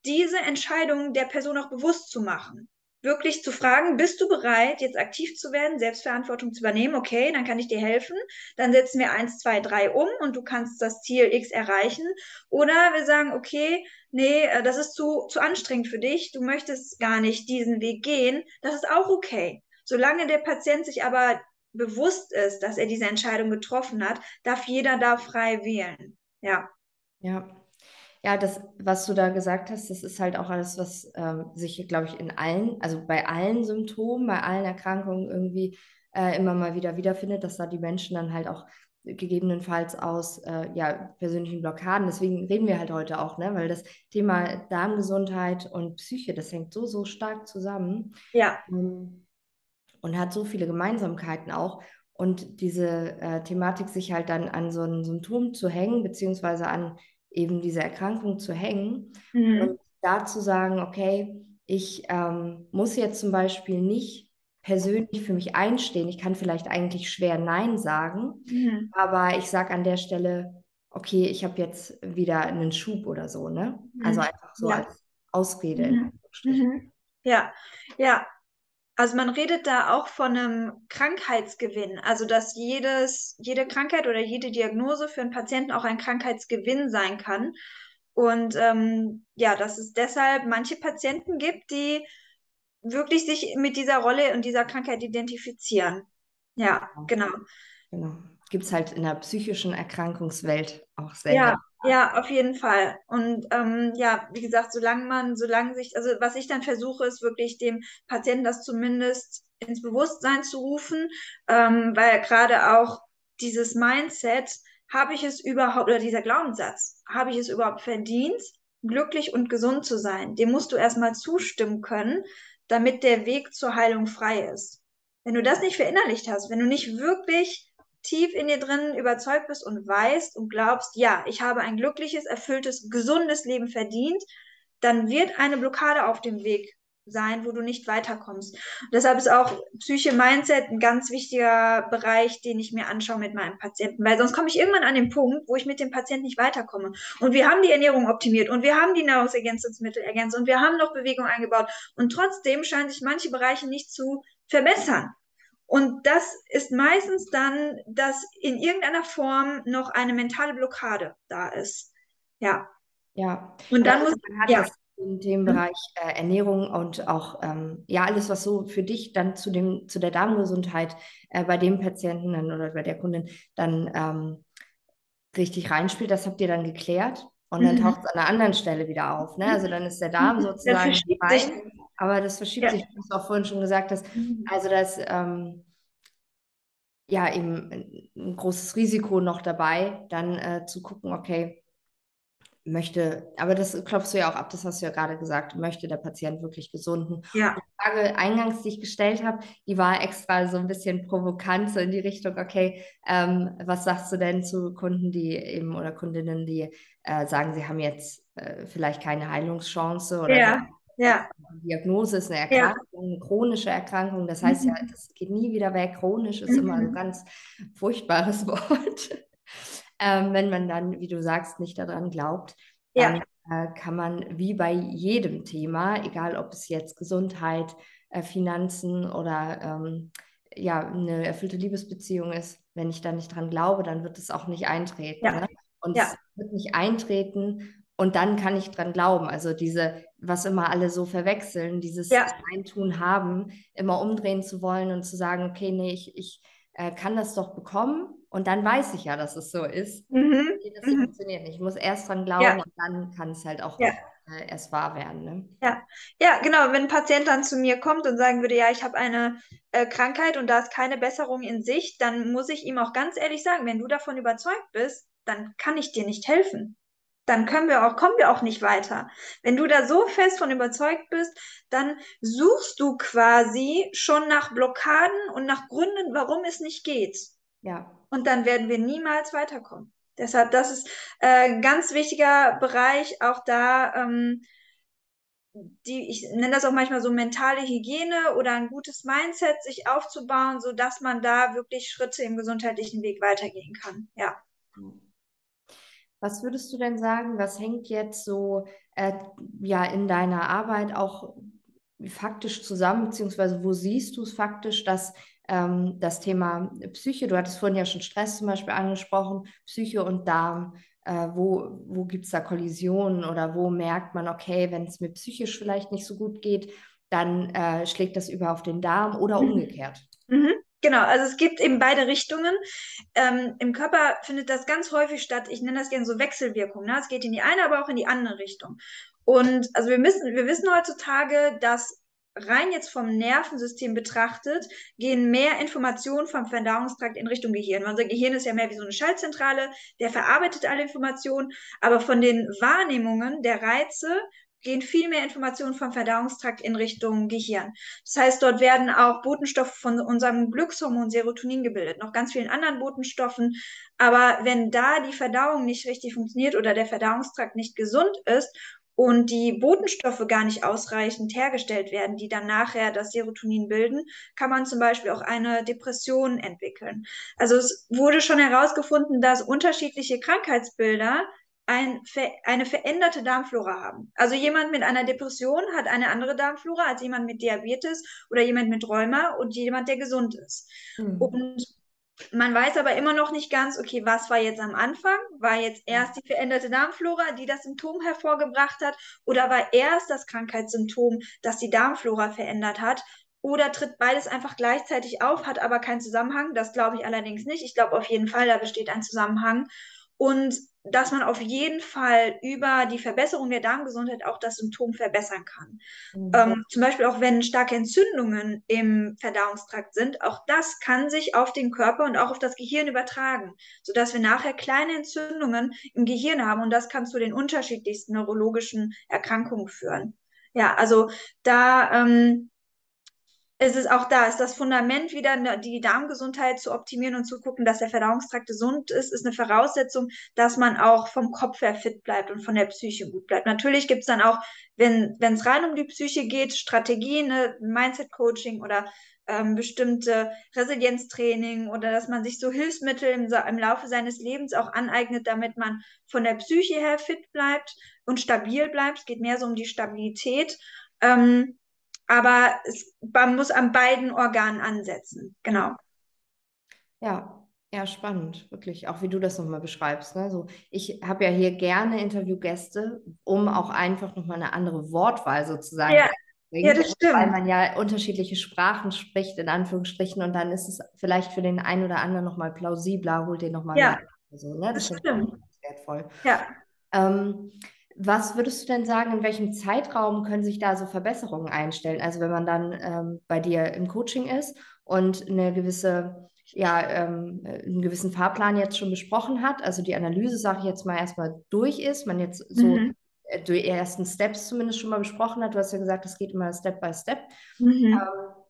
diese Entscheidung der Person auch bewusst zu machen wirklich zu fragen, bist du bereit, jetzt aktiv zu werden, Selbstverantwortung zu übernehmen? Okay, dann kann ich dir helfen. Dann setzen wir eins, zwei, drei um und du kannst das Ziel X erreichen. Oder wir sagen, okay, nee, äh, das ist zu, zu anstrengend für dich. Du möchtest gar nicht diesen Weg gehen. Das ist auch okay. Solange der Patient sich aber bewusst ist, dass er diese Entscheidung getroffen hat, darf jeder da frei wählen. Ja. Ja, ja, das, was du da gesagt hast, das ist halt auch alles, was ähm, sich, glaube ich, in allen, also bei allen Symptomen, bei allen Erkrankungen irgendwie äh, immer mal wieder wiederfindet, dass da die Menschen dann halt auch gegebenenfalls aus äh, ja, persönlichen Blockaden, deswegen reden wir halt heute auch, ne? weil das Thema Darmgesundheit und Psyche, das hängt so, so stark zusammen. Ja. Ähm, und hat so viele Gemeinsamkeiten auch. Und diese äh, Thematik, sich halt dann an so ein Symptom zu hängen, beziehungsweise an eben diese Erkrankung zu hängen mhm. und da zu sagen, okay, ich ähm, muss jetzt zum Beispiel nicht persönlich für mich einstehen. Ich kann vielleicht eigentlich schwer Nein sagen, mhm. aber ich sage an der Stelle, okay, ich habe jetzt wieder einen Schub oder so, ne? Mhm. Also einfach so ja. als Ausrede. Mhm. mhm. Ja, ja, also man redet da auch von einem Krankheitsgewinn, also dass jedes, jede Krankheit oder jede Diagnose für einen Patienten auch ein Krankheitsgewinn sein kann. Und ähm, ja, dass es deshalb manche Patienten gibt, die wirklich sich mit dieser Rolle und dieser Krankheit identifizieren. Ja, genau. Genau. Gibt es halt in der psychischen Erkrankungswelt auch sehr. Ja, ja, auf jeden Fall. Und ähm, ja, wie gesagt, solange man, solange sich, also was ich dann versuche, ist wirklich dem Patienten das zumindest ins Bewusstsein zu rufen, ähm, weil gerade auch dieses Mindset, habe ich es überhaupt, oder dieser Glaubenssatz, habe ich es überhaupt verdient, glücklich und gesund zu sein? Dem musst du erstmal zustimmen können, damit der Weg zur Heilung frei ist. Wenn du das nicht verinnerlicht hast, wenn du nicht wirklich tief in dir drin überzeugt bist und weißt und glaubst, ja, ich habe ein glückliches, erfülltes, gesundes Leben verdient, dann wird eine Blockade auf dem Weg sein, wo du nicht weiterkommst. Und deshalb ist auch Psyche Mindset ein ganz wichtiger Bereich, den ich mir anschaue mit meinem Patienten, weil sonst komme ich irgendwann an den Punkt, wo ich mit dem Patienten nicht weiterkomme. Und wir haben die Ernährung optimiert und wir haben die Nahrungsergänzungsmittel ergänzt und wir haben noch Bewegung eingebaut und trotzdem scheinen sich manche Bereiche nicht zu verbessern. Und das ist meistens dann, dass in irgendeiner Form noch eine mentale Blockade da ist. Ja. Ja. Und dann also muss ja. in dem Bereich äh, Ernährung und auch ähm, ja alles, was so für dich dann zu dem zu der Darmgesundheit äh, bei dem Patienten dann oder bei der Kundin dann ähm, richtig reinspielt, das habt ihr dann geklärt und dann mhm. taucht es an einer anderen Stelle wieder auf. Ne? Also dann ist der Darm sozusagen rein, aber das verschiebt ja. sich, wie du auch vorhin schon gesagt hast. Mhm. Also das ähm, ja eben ein großes Risiko noch dabei, dann äh, zu gucken, okay, möchte, aber das klopfst du ja auch ab, das hast du ja gerade gesagt, möchte der Patient wirklich gesunden? Ja. Die Frage eingangs, die ich gestellt habe, die war extra so ein bisschen provokant, so in die Richtung, okay, ähm, was sagst du denn zu Kunden, die eben oder Kundinnen, die äh, sagen, sie haben jetzt äh, vielleicht keine Heilungschance oder ja. Ja. Die Diagnose ist eine Erkrankung, ja. eine chronische Erkrankung. Das heißt mhm. ja, das geht nie wieder weg. Chronisch ist mhm. immer ein ganz furchtbares [laughs] Wort. Ähm, wenn man dann, wie du sagst, nicht daran glaubt, dann ja. äh, kann man wie bei jedem Thema, egal ob es jetzt Gesundheit, äh, Finanzen oder ähm, ja, eine erfüllte Liebesbeziehung ist, wenn ich da nicht dran glaube, dann wird es auch nicht eintreten. Ja. Ne? Und es wird nicht eintreten und dann kann ich dran glauben. Also diese, was immer alle so verwechseln, dieses ja. Eintun haben, immer umdrehen zu wollen und zu sagen, okay, nee, ich, ich äh, kann das doch bekommen und dann weiß ich ja, dass es so ist. Mhm. Das mhm. funktioniert nicht. Ich muss erst dran glauben ja. und dann kann es halt auch ja. äh, erst wahr werden. Ne? Ja. ja, genau. Wenn ein Patient dann zu mir kommt und sagen würde, ja, ich habe eine äh, Krankheit und da ist keine Besserung in Sicht, dann muss ich ihm auch ganz ehrlich sagen, wenn du davon überzeugt bist, dann kann ich dir nicht helfen dann können wir auch, kommen wir auch nicht weiter. Wenn du da so fest von überzeugt bist, dann suchst du quasi schon nach Blockaden und nach Gründen, warum es nicht geht. Ja. Und dann werden wir niemals weiterkommen. Deshalb, das ist äh, ein ganz wichtiger Bereich, auch da, ähm, die, ich nenne das auch manchmal so mentale Hygiene oder ein gutes Mindset sich aufzubauen, sodass man da wirklich Schritte im gesundheitlichen Weg weitergehen kann. Ja. Was würdest du denn sagen, was hängt jetzt so äh, ja in deiner Arbeit auch faktisch zusammen, beziehungsweise wo siehst du es faktisch, dass ähm, das Thema Psyche, du hattest vorhin ja schon Stress zum Beispiel angesprochen, Psyche und Darm, äh, wo, wo gibt es da Kollisionen oder wo merkt man, okay, wenn es mir psychisch vielleicht nicht so gut geht, dann äh, schlägt das über auf den Darm oder mhm. umgekehrt? Mhm. Genau, also es gibt eben beide Richtungen. Ähm, Im Körper findet das ganz häufig statt. Ich nenne das gerne so Wechselwirkung. Ne? Es geht in die eine, aber auch in die andere Richtung. Und also wir müssen, wir wissen heutzutage, dass rein jetzt vom Nervensystem betrachtet, gehen mehr Informationen vom Verdauungstrakt in Richtung Gehirn. Unser Gehirn ist ja mehr wie so eine Schaltzentrale, der verarbeitet alle Informationen, aber von den Wahrnehmungen der Reize gehen viel mehr Informationen vom Verdauungstrakt in Richtung Gehirn. Das heißt, dort werden auch Botenstoffe von unserem Glückshormon Serotonin gebildet, noch ganz vielen anderen Botenstoffen. Aber wenn da die Verdauung nicht richtig funktioniert oder der Verdauungstrakt nicht gesund ist und die Botenstoffe gar nicht ausreichend hergestellt werden, die dann nachher das Serotonin bilden, kann man zum Beispiel auch eine Depression entwickeln. Also es wurde schon herausgefunden, dass unterschiedliche Krankheitsbilder ein, eine veränderte Darmflora haben. Also jemand mit einer Depression hat eine andere Darmflora als jemand mit Diabetes oder jemand mit Rheuma und jemand, der gesund ist. Mhm. Und man weiß aber immer noch nicht ganz, okay, was war jetzt am Anfang? War jetzt erst die veränderte Darmflora, die das Symptom hervorgebracht hat? Oder war erst das Krankheitssymptom, das die Darmflora verändert hat? Oder tritt beides einfach gleichzeitig auf, hat aber keinen Zusammenhang? Das glaube ich allerdings nicht. Ich glaube auf jeden Fall, da besteht ein Zusammenhang. Und dass man auf jeden Fall über die Verbesserung der Darmgesundheit auch das Symptom verbessern kann. Mhm. Ähm, zum Beispiel auch wenn starke Entzündungen im Verdauungstrakt sind, auch das kann sich auf den Körper und auch auf das Gehirn übertragen, sodass wir nachher kleine Entzündungen im Gehirn haben und das kann zu den unterschiedlichsten neurologischen Erkrankungen führen. Ja, also da ähm, es ist auch da, ist das Fundament wieder ne, die Darmgesundheit zu optimieren und zu gucken, dass der Verdauungstrakt gesund ist, ist eine Voraussetzung, dass man auch vom Kopf her fit bleibt und von der Psyche gut bleibt. Natürlich gibt es dann auch, wenn es rein um die Psyche geht, Strategien, ne, Mindset-Coaching oder ähm, bestimmte Resilienztraining oder dass man sich so Hilfsmittel im, im Laufe seines Lebens auch aneignet, damit man von der Psyche her fit bleibt und stabil bleibt. Es geht mehr so um die Stabilität. Ähm, aber es, man muss an beiden Organen ansetzen. Genau. Ja, ja, spannend, wirklich, auch wie du das nochmal beschreibst. Ne? So, ich habe ja hier gerne Interviewgäste, um auch einfach nochmal eine andere Wortwahl sozusagen ja. Ja, das stimmt. Weil man ja unterschiedliche Sprachen spricht, in Anführungsstrichen, und dann ist es vielleicht für den einen oder anderen nochmal plausibler, holt den nochmal ja. So, ne? Das, das stimmt. wertvoll. Ja. Ähm, Was würdest du denn sagen, in welchem Zeitraum können sich da so Verbesserungen einstellen? Also wenn man dann ähm, bei dir im Coaching ist und eine gewisse, ja, ähm, einen gewissen Fahrplan jetzt schon besprochen hat, also die Analyse, sage ich jetzt mal, erstmal durch ist, man jetzt so mhm. Äh, die ersten Steps zumindest schon mal besprochen hat. Du hast ja gesagt, es geht immer Step by Step. Mhm. Ähm,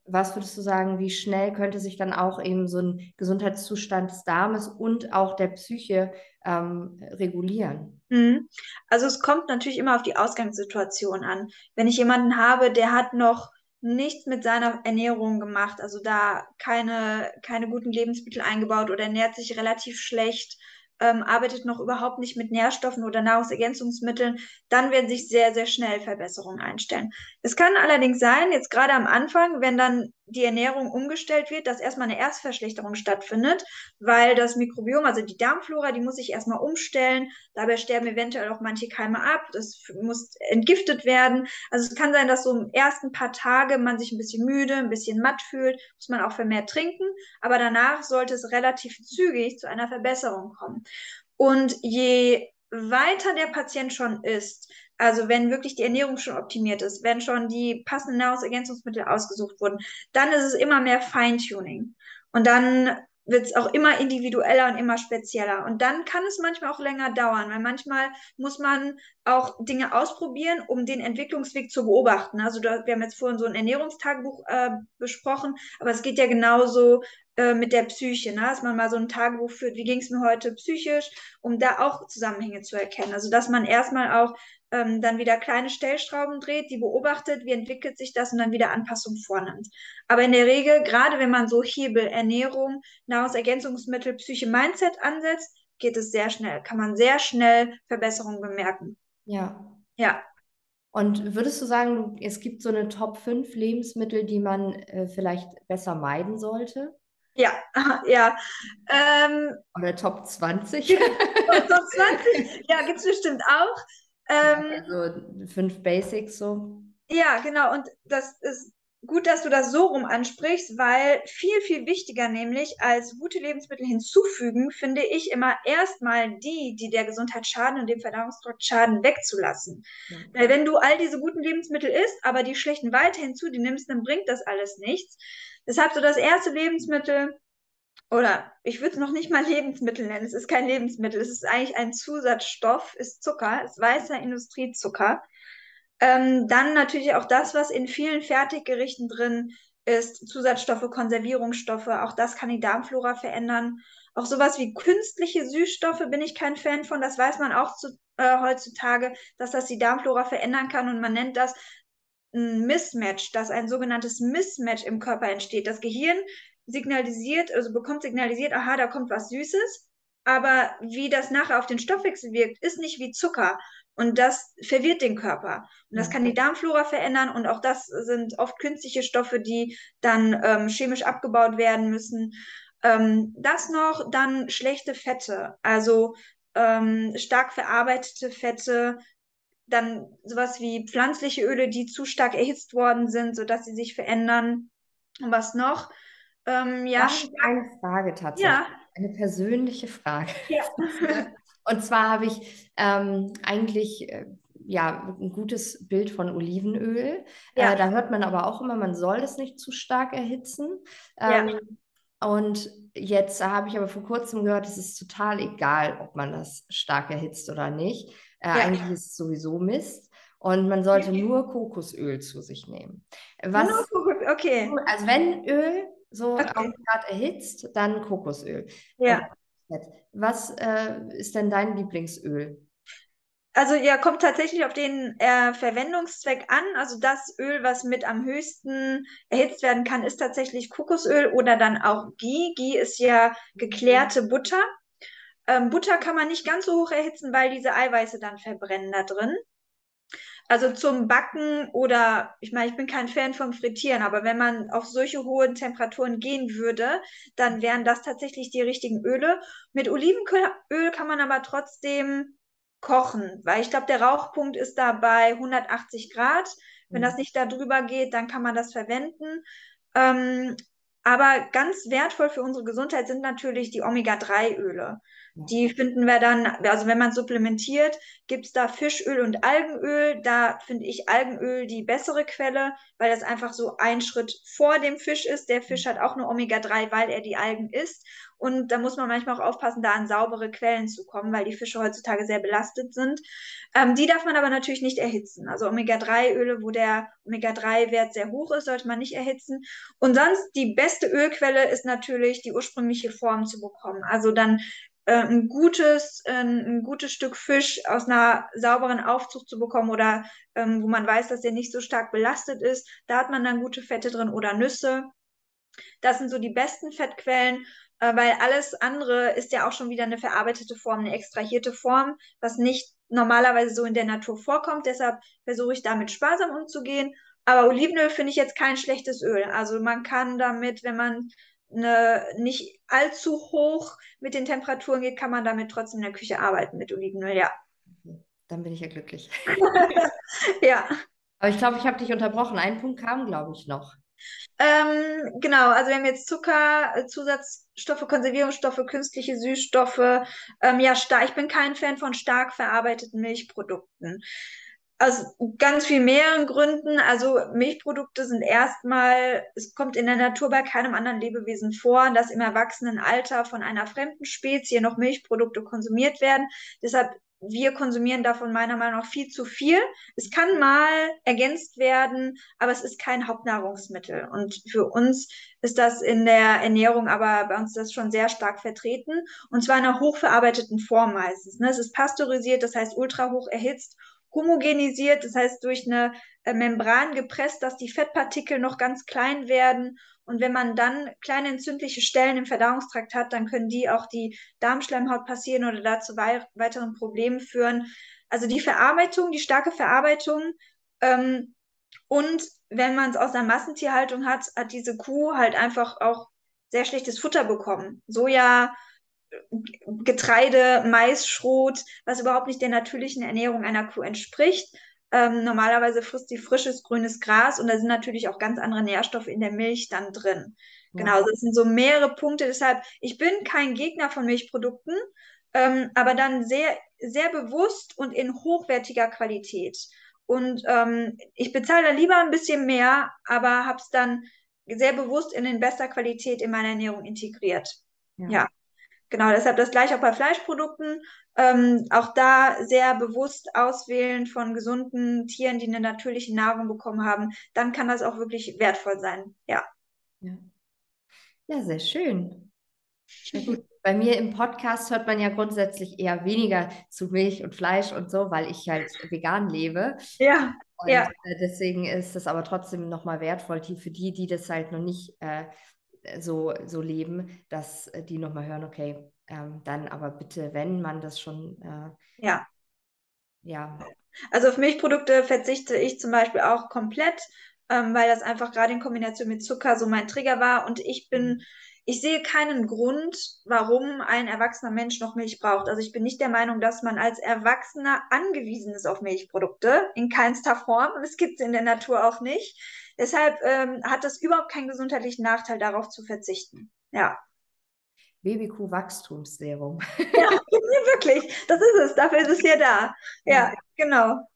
was würdest du sagen, wie schnell könnte sich dann auch eben so ein Gesundheitszustand des Darmes und auch der Psyche ähm, regulieren? Mhm. Also es kommt natürlich immer auf die Ausgangssituation an. Wenn ich jemanden habe, der hat noch nichts mit seiner Ernährung gemacht, also da keine, keine guten Lebensmittel eingebaut oder ernährt sich relativ schlecht, ähm, arbeitet noch überhaupt nicht mit Nährstoffen oder Nahrungsergänzungsmitteln, dann werden sich sehr, sehr schnell Verbesserungen einstellen. Es kann allerdings sein, jetzt gerade am Anfang, wenn dann die Ernährung umgestellt wird, dass erstmal eine Erstverschlechterung stattfindet, weil das Mikrobiom, also die Darmflora, die muss sich erstmal umstellen. Dabei sterben eventuell auch manche Keime ab. Das muss entgiftet werden. Also es kann sein, dass so im ersten paar Tage man sich ein bisschen müde, ein bisschen matt fühlt, muss man auch vermehrt trinken. Aber danach sollte es relativ zügig zu einer Verbesserung kommen. Und je weiter der Patient schon ist, also wenn wirklich die Ernährung schon optimiert ist, wenn schon die passenden Nahrungsergänzungsmittel ausgesucht wurden, dann ist es immer mehr Feintuning. Und dann wird es auch immer individueller und immer spezieller. Und dann kann es manchmal auch länger dauern, weil manchmal muss man auch Dinge ausprobieren, um den Entwicklungsweg zu beobachten. Also da, wir haben jetzt vorhin so ein Ernährungstagebuch äh, besprochen, aber es geht ja genauso äh, mit der Psyche, ne? dass man mal so ein Tagebuch führt, wie ging es mir heute psychisch, um da auch Zusammenhänge zu erkennen. Also dass man erstmal auch ähm, dann wieder kleine Stellschrauben dreht, die beobachtet, wie entwickelt sich das und dann wieder Anpassungen vornimmt. Aber in der Regel, gerade wenn man so Hebel, Ernährung, Nahrungsergänzungsmittel, Psyche, Mindset ansetzt, geht es sehr schnell, kann man sehr schnell Verbesserungen bemerken. Ja. Ja. Und würdest du sagen, es gibt so eine Top 5 Lebensmittel, die man äh, vielleicht besser meiden sollte? Ja, [laughs] ja. Ähm, Oder Top 20? [laughs] Top 20? Ja, gibt es bestimmt auch. Ähm, also fünf Basics so. Ja, genau. Und das ist gut, dass du das so rum ansprichst, weil viel, viel wichtiger nämlich als gute Lebensmittel hinzufügen, finde ich immer erstmal die, die der Gesundheit schaden und dem Verdauungstrakt schaden, wegzulassen. Ja. Weil wenn du all diese guten Lebensmittel isst, aber die schlechten weiter hinzu, die nimmst, dann bringt das alles nichts. Deshalb so das erste Lebensmittel, oder ich würde es noch nicht mal Lebensmittel nennen. Es ist kein Lebensmittel. Es ist eigentlich ein Zusatzstoff, ist Zucker, ist weißer Industriezucker. Ähm, dann natürlich auch das, was in vielen Fertiggerichten drin ist, Zusatzstoffe, Konservierungsstoffe. Auch das kann die Darmflora verändern. Auch sowas wie künstliche Süßstoffe bin ich kein Fan von. Das weiß man auch zu, äh, heutzutage, dass das die Darmflora verändern kann. Und man nennt das ein Mismatch, dass ein sogenanntes Mismatch im Körper entsteht. Das Gehirn signalisiert, also bekommt signalisiert, aha, da kommt was Süßes, aber wie das nachher auf den Stoffwechsel wirkt, ist nicht wie Zucker. Und das verwirrt den Körper. Und das kann die Darmflora verändern. Und auch das sind oft künstliche Stoffe, die dann ähm, chemisch abgebaut werden müssen. Ähm, das noch, dann schlechte Fette. Also ähm, stark verarbeitete Fette, dann sowas wie pflanzliche Öle, die zu stark erhitzt worden sind, sodass sie sich verändern. Und was noch? Ähm, ja. eine Frage tatsächlich. Ja. Eine persönliche Frage. Ja. [laughs] Und zwar habe ich ähm, eigentlich äh, ja ein gutes Bild von Olivenöl. Ja. Äh, da hört man aber auch immer, man soll es nicht zu stark erhitzen. Ähm, ja. Und jetzt habe ich aber vor kurzem gehört, es ist total egal, ob man das stark erhitzt oder nicht. Äh, ja. Eigentlich ist es sowieso Mist. Und man sollte nur Kokosöl zu sich nehmen. Was, okay. Also wenn Öl, so okay. gerade erhitzt, dann Kokosöl. Ja. Was äh, ist denn dein Lieblingsöl? Also ja, kommt tatsächlich auf den äh, Verwendungszweck an. Also das Öl, was mit am höchsten erhitzt werden kann, ist tatsächlich Kokosöl oder dann auch Ghee. Ghee ist ja geklärte Butter. Ähm, Butter kann man nicht ganz so hoch erhitzen, weil diese Eiweiße dann verbrennen da drin. Also zum Backen oder, ich meine, ich bin kein Fan vom Frittieren, aber wenn man auf solche hohen Temperaturen gehen würde, dann wären das tatsächlich die richtigen Öle. Mit Olivenöl kann man aber trotzdem kochen, weil ich glaube, der Rauchpunkt ist da bei 180 Grad. Wenn mhm. das nicht da drüber geht, dann kann man das verwenden. Ähm, Aber ganz wertvoll für unsere Gesundheit sind natürlich die Omega-3-Öle. Die finden wir dann, also wenn man supplementiert, gibt es da Fischöl und Algenöl. Da finde ich Algenöl die bessere Quelle, weil das einfach so ein Schritt vor dem Fisch ist. Der Fisch hat auch nur Omega-3, weil er die Algen isst. Und da muss man manchmal auch aufpassen, da an saubere Quellen zu kommen, weil die Fische heutzutage sehr belastet sind. Ähm, die darf man aber natürlich nicht erhitzen. Also Omega-3-Öle, wo der Omega-3-Wert sehr hoch ist, sollte man nicht erhitzen. Und sonst die beste Ölquelle ist natürlich die ursprüngliche Form zu bekommen. Also dann ein gutes, äh, ein gutes Stück Fisch aus einer sauberen Aufzucht zu bekommen oder ähm, wo man weiß, dass der nicht so stark belastet ist. Da hat man dann gute Fette drin oder Nüsse. Das sind so die besten Fettquellen. Äh, weil alles andere ist ja auch schon wieder eine verarbeitete Form, eine extrahierte Form, was nicht normalerweise so in der Natur vorkommt. Deshalb versuche ich damit sparsam umzugehen. Aber Olivenöl finde ich jetzt kein schlechtes Öl. Also man kann damit, wenn man eine, nicht allzu hoch mit den Temperaturen geht, kann man damit trotzdem in der Küche arbeiten mit Olivenöl, ja. Dann bin ich ja glücklich. [laughs] ja. Aber ich glaube, ich habe dich unterbrochen. Ein Punkt kam, glaube ich, noch. Ähm, genau, also wir haben jetzt Zucker, äh, Zusatzstoffe, Konservierungsstoffe, künstliche Süßstoffe. Ähm, ja, ich bin kein Fan von stark verarbeiteten Milchprodukten. Aus ganz viel mehreren Gründen. Also Milchprodukte sind erstmal, es kommt in der Natur bei keinem anderen Lebewesen vor, dass im Erwachsenenalter von einer fremden Spezie noch Milchprodukte konsumiert werden. Deshalb wir konsumieren davon meiner Meinung nach viel zu viel. Es kann mal ergänzt werden, aber es ist kein Hauptnahrungsmittel. Und für uns ist das in der Ernährung, aber bei uns das schon sehr stark vertreten. Und zwar in einer hochverarbeiteten Form meistens. Ne? Es ist pasteurisiert, das heißt ultra hoch erhitzt, homogenisiert, das heißt durch eine äh, Membran gepresst, dass die Fettpartikel noch ganz klein werden und wenn man dann kleine entzündliche Stellen im Verdauungstrakt hat, dann können die auch die Darmschleimhaut passieren oder dazu wei weiteren Problemen führen. Also die Verarbeitung, die starke Verarbeitung ähm, und wenn man es aus einer Massentierhaltung hat, hat diese Kuh halt einfach auch sehr schlechtes Futter bekommen. Soja, Getreide, Mais, Schrot, was überhaupt nicht der natürlichen Ernährung einer Kuh entspricht. Ähm, normalerweise frisst sie frisches grünes Gras und da sind natürlich auch ganz andere Nährstoffe in der Milch dann drin. Ja. Genau, das sind so mehrere Punkte. Deshalb, ich bin kein Gegner von Milchprodukten, ähm, aber dann sehr, sehr bewusst und in hochwertiger Qualität. Und ähm, ich bezahle da lieber ein bisschen mehr, aber habe es dann sehr bewusst in den bester Qualität in meine Ernährung integriert. ja. ja. Genau, deshalb das gleiche auch bei Fleischprodukten. Ähm, auch da sehr bewusst auswählen von gesunden Tieren, die eine natürliche Nahrung bekommen haben. Dann kann das auch wirklich wertvoll sein. Ja. Ja, ja sehr schön. Sehr [laughs] gut. Bei mir im Podcast hört man ja grundsätzlich eher weniger zu Milch und Fleisch und so, weil ich halt vegan lebe. Ja. Und ja. Äh, deswegen ist es aber trotzdem nochmal wertvoll, die, für die, die das halt noch nicht äh, so, so leben, dass äh, die nochmal hören, okay, ähm, dann aber bitte, wenn man das schon. Äh, ja. Ja. Also auf Milchprodukte verzichte ich zum Beispiel auch komplett, ähm, weil das einfach gerade in Kombination mit Zucker so mein Trigger war. Und ich bin, mhm. Ich sehe keinen Grund, warum ein erwachsener Mensch noch Milch braucht. Also ich bin nicht der Meinung, dass man als Erwachsener angewiesen ist auf Milchprodukte, in keinster Form. Es gibt es in der Natur auch nicht. Deshalb ähm, hat es überhaupt keinen gesundheitlichen Nachteil, darauf zu verzichten. Ja. Babykuh-Wachstumsserum. [laughs] Ja, wirklich. Das ist es. Dafür ist es ja da. Ja, ja. genau.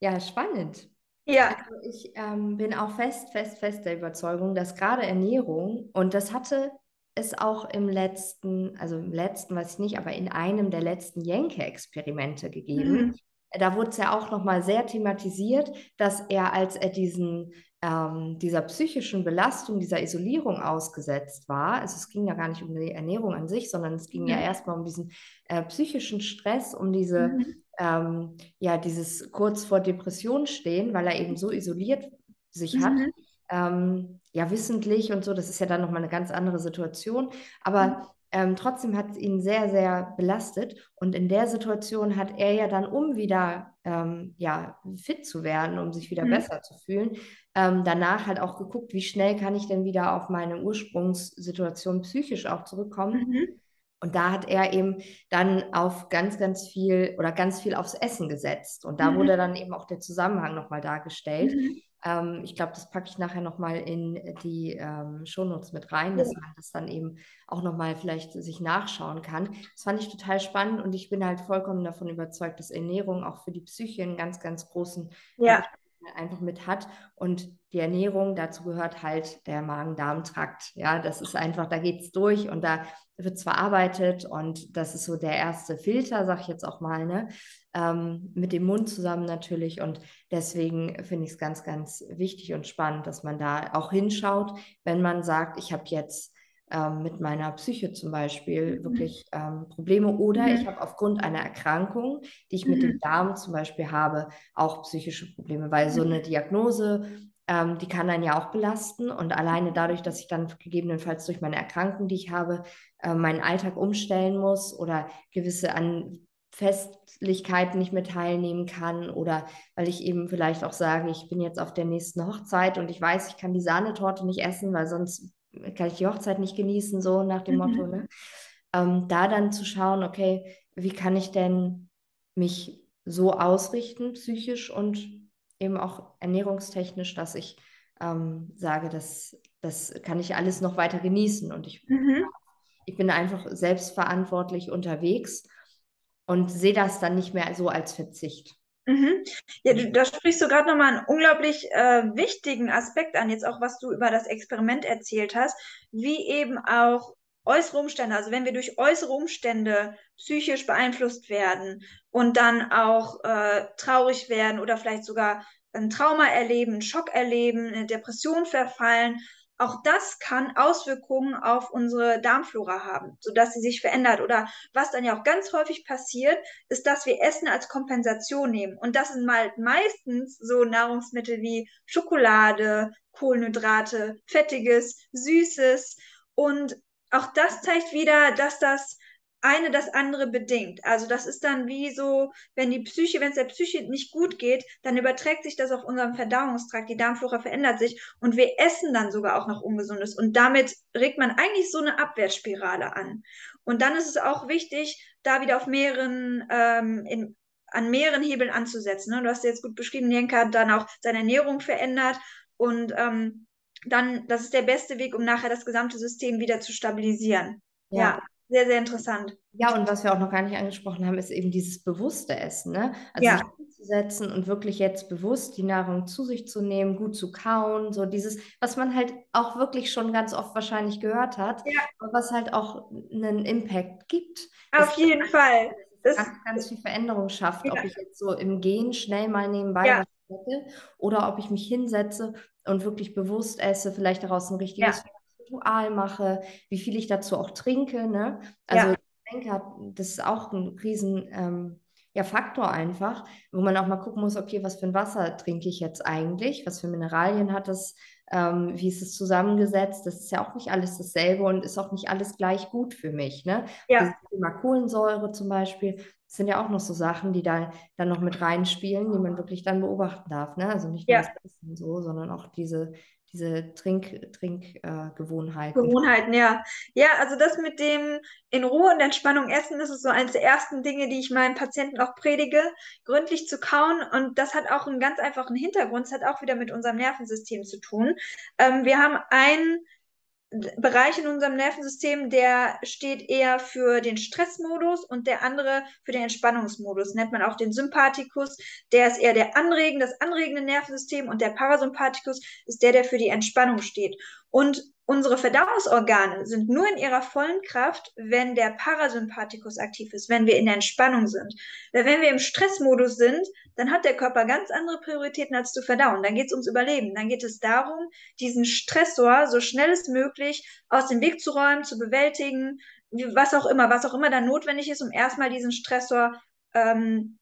Ja, spannend. Ja. Also ich ähm, bin auch fest, fest, fest der Überzeugung, dass gerade Ernährung, und das hatte es auch im letzten, also im letzten, weiß ich nicht, aber in einem der letzten Jenke-Experimente gegeben. Mhm da wurde es ja auch nochmal sehr thematisiert, dass er, als er diesen, ähm, dieser psychischen Belastung, dieser Isolierung ausgesetzt war, also es ging ja gar nicht um die Ernährung an sich, sondern es ging mhm. ja erstmal um diesen äh, psychischen Stress, um diese, mhm. Ähm, ja, dieses kurz vor Depression stehen, weil er eben so isoliert sich mhm. hat. Ähm, ja, wissentlich und so, das ist ja dann nochmal eine ganz andere Situation. Aber mhm. Ähm, trotzdem hat es ihn sehr, sehr belastet. Und in der Situation hat er ja dann, um wieder ähm, ja, fit zu werden, um sich wieder mhm. besser zu fühlen, ähm, danach halt auch geguckt, wie schnell kann ich denn wieder auf meine Ursprungssituation psychisch auch zurückkommen. Und da hat er eben dann auf ganz, ganz viel oder ganz viel aufs Essen gesetzt. Und da mhm. wurde dann eben auch der Zusammenhang nochmal dargestellt. Mhm. Ähm, ich glaube, das packe ich nachher nochmal in die ähm, Shownotes mit rein, dass man das dann eben auch nochmal vielleicht sich nachschauen kann. Das fand ich total spannend und ich bin halt vollkommen davon überzeugt, dass Ernährung auch für die Psyche einen ganz, ganz großen ja einfach mit hat. Und die Ernährung, dazu gehört halt der Magen-Darm-Trakt. Ja, das ist einfach, da geht es durch und da wird es verarbeitet und das ist so der erste Filter, sag ich jetzt auch mal, ne? Ähm, mit dem Mund zusammen natürlich. Und deswegen finde ich es ganz, ganz wichtig und spannend, dass man da auch hinschaut, wenn man sagt, ich habe jetzt ähm, mit meiner Psyche zum Beispiel mhm. wirklich ähm, Probleme oder mhm. ich habe aufgrund einer Erkrankung, die ich mhm. mit dem mhm. Darm zum Beispiel habe, auch psychische Probleme, weil so eine Diagnose, ähm, die kann einen ja auch belasten und alleine dadurch, dass ich dann gegebenenfalls durch meine Erkrankung, die ich habe, äh, meinen Alltag umstellen muss oder gewisse an Festlichkeiten nicht mehr teilnehmen kann oder weil ich eben vielleicht auch sage, ich bin jetzt auf der nächsten Hochzeit und ich weiß, ich kann die Sahnetorte nicht essen, weil sonst kann ich die Hochzeit nicht genießen, so nach dem mhm. Motto. Ne? Ähm, da dann zu schauen, okay, wie kann ich denn mich so ausrichten, psychisch und eben auch ernährungstechnisch, dass ich ähm, sage, das, das kann ich alles noch weiter genießen und ich, mhm. ich bin einfach selbstverantwortlich unterwegs und sehe das dann nicht mehr so als Verzicht. Mhm. Ja, du, da sprichst du gerade nochmal einen unglaublich äh, wichtigen Aspekt an, jetzt auch was du über das Experiment erzählt hast, wie eben auch äußere Umstände, also wenn wir durch äußere Umstände psychisch beeinflusst werden und dann auch äh, traurig werden oder vielleicht sogar ein Trauma erleben, einen Schock erleben, eine Depression verfallen, auch das kann Auswirkungen auf unsere Darmflora haben, sodass sie sich verändert. Oder was dann ja auch ganz häufig passiert, ist, dass wir Essen als Kompensation nehmen. Und das sind mal meistens so Nahrungsmittel wie Schokolade, Kohlenhydrate, Fettiges, Süßes. Und auch das zeigt wieder, dass das eine das andere bedingt. Also das ist dann wie so, wenn die Psyche, wenn es der Psyche nicht gut geht, dann überträgt sich das auf unserem Verdauungstrakt, die Darmflora verändert sich und wir essen dann sogar auch noch Ungesundes und damit regt man eigentlich so eine Abwärtsspirale an. Und dann ist es auch wichtig, da wieder auf mehreren, ähm, in, an mehreren Hebeln anzusetzen. Ne? Du hast ja jetzt gut beschrieben, Jenka hat dann auch seine Ernährung verändert und ähm, dann, das ist der beste Weg, um nachher das gesamte System wieder zu stabilisieren. ja. ja sehr, sehr interessant. Ja, und was wir auch noch gar nicht angesprochen haben, ist eben dieses bewusste Essen. Ne? Also ja. sich hinzusetzen und wirklich jetzt bewusst die Nahrung zu sich zu nehmen, gut zu kauen, so dieses, was man halt auch wirklich schon ganz oft wahrscheinlich gehört hat, ja. aber was halt auch einen Impact gibt. Auf jeden Fall. Das ganz, ganz viel Veränderung schafft, ja. ob ich jetzt so im Gehen schnell mal nebenbei ja. was esse oder ob ich mich hinsetze und wirklich bewusst esse, vielleicht daraus ein richtiges ja. Ritual mache, wie viel ich dazu auch trinke. Ne? Also ja. ich denke, das ist auch ein riesen ähm, ja, Faktor einfach, wo man auch mal gucken muss, okay, was für ein Wasser trinke ich jetzt eigentlich, was für Mineralien hat es, ähm, wie ist es zusammengesetzt, das ist ja auch nicht alles dasselbe und ist auch nicht alles gleich gut für mich. Ne? Ja. Das Thema Kohlensäure zum Beispiel, das sind ja auch noch so Sachen, die da dann noch mit reinspielen, die man wirklich dann beobachten darf. Ne? Also nicht nur ja. das Essen so, sondern auch diese, diese Trinkgewohnheiten. Trink, äh, Gewohnheiten, ja. Ja, also das mit dem in Ruhe und Entspannung essen, das ist so eines der ersten Dinge, die ich meinen Patienten auch predige, gründlich zu kauen. Und das hat auch einen ganz einfachen Hintergrund. Es hat auch wieder mit unserem Nervensystem zu tun. Ähm, wir haben ein Bereich in unserem Nervensystem, der steht eher für den Stressmodus und der andere für den Entspannungsmodus. Nennt man auch den Sympathikus. Der ist eher der Anregen, das anregende Nervensystem und der Parasympathikus ist der, der für die Entspannung steht. Und unsere Verdauungsorgane sind nur in ihrer vollen Kraft, wenn der Parasympathikus aktiv ist, wenn wir in der Entspannung sind. Weil wenn wir im Stressmodus sind, dann hat der Körper ganz andere Prioritäten als zu verdauen. Dann geht es ums Überleben. Dann geht es darum, diesen Stressor so schnell es möglich aus dem Weg zu räumen, zu bewältigen, was auch immer, was auch immer dann notwendig ist, um erstmal diesen Stressor ähm,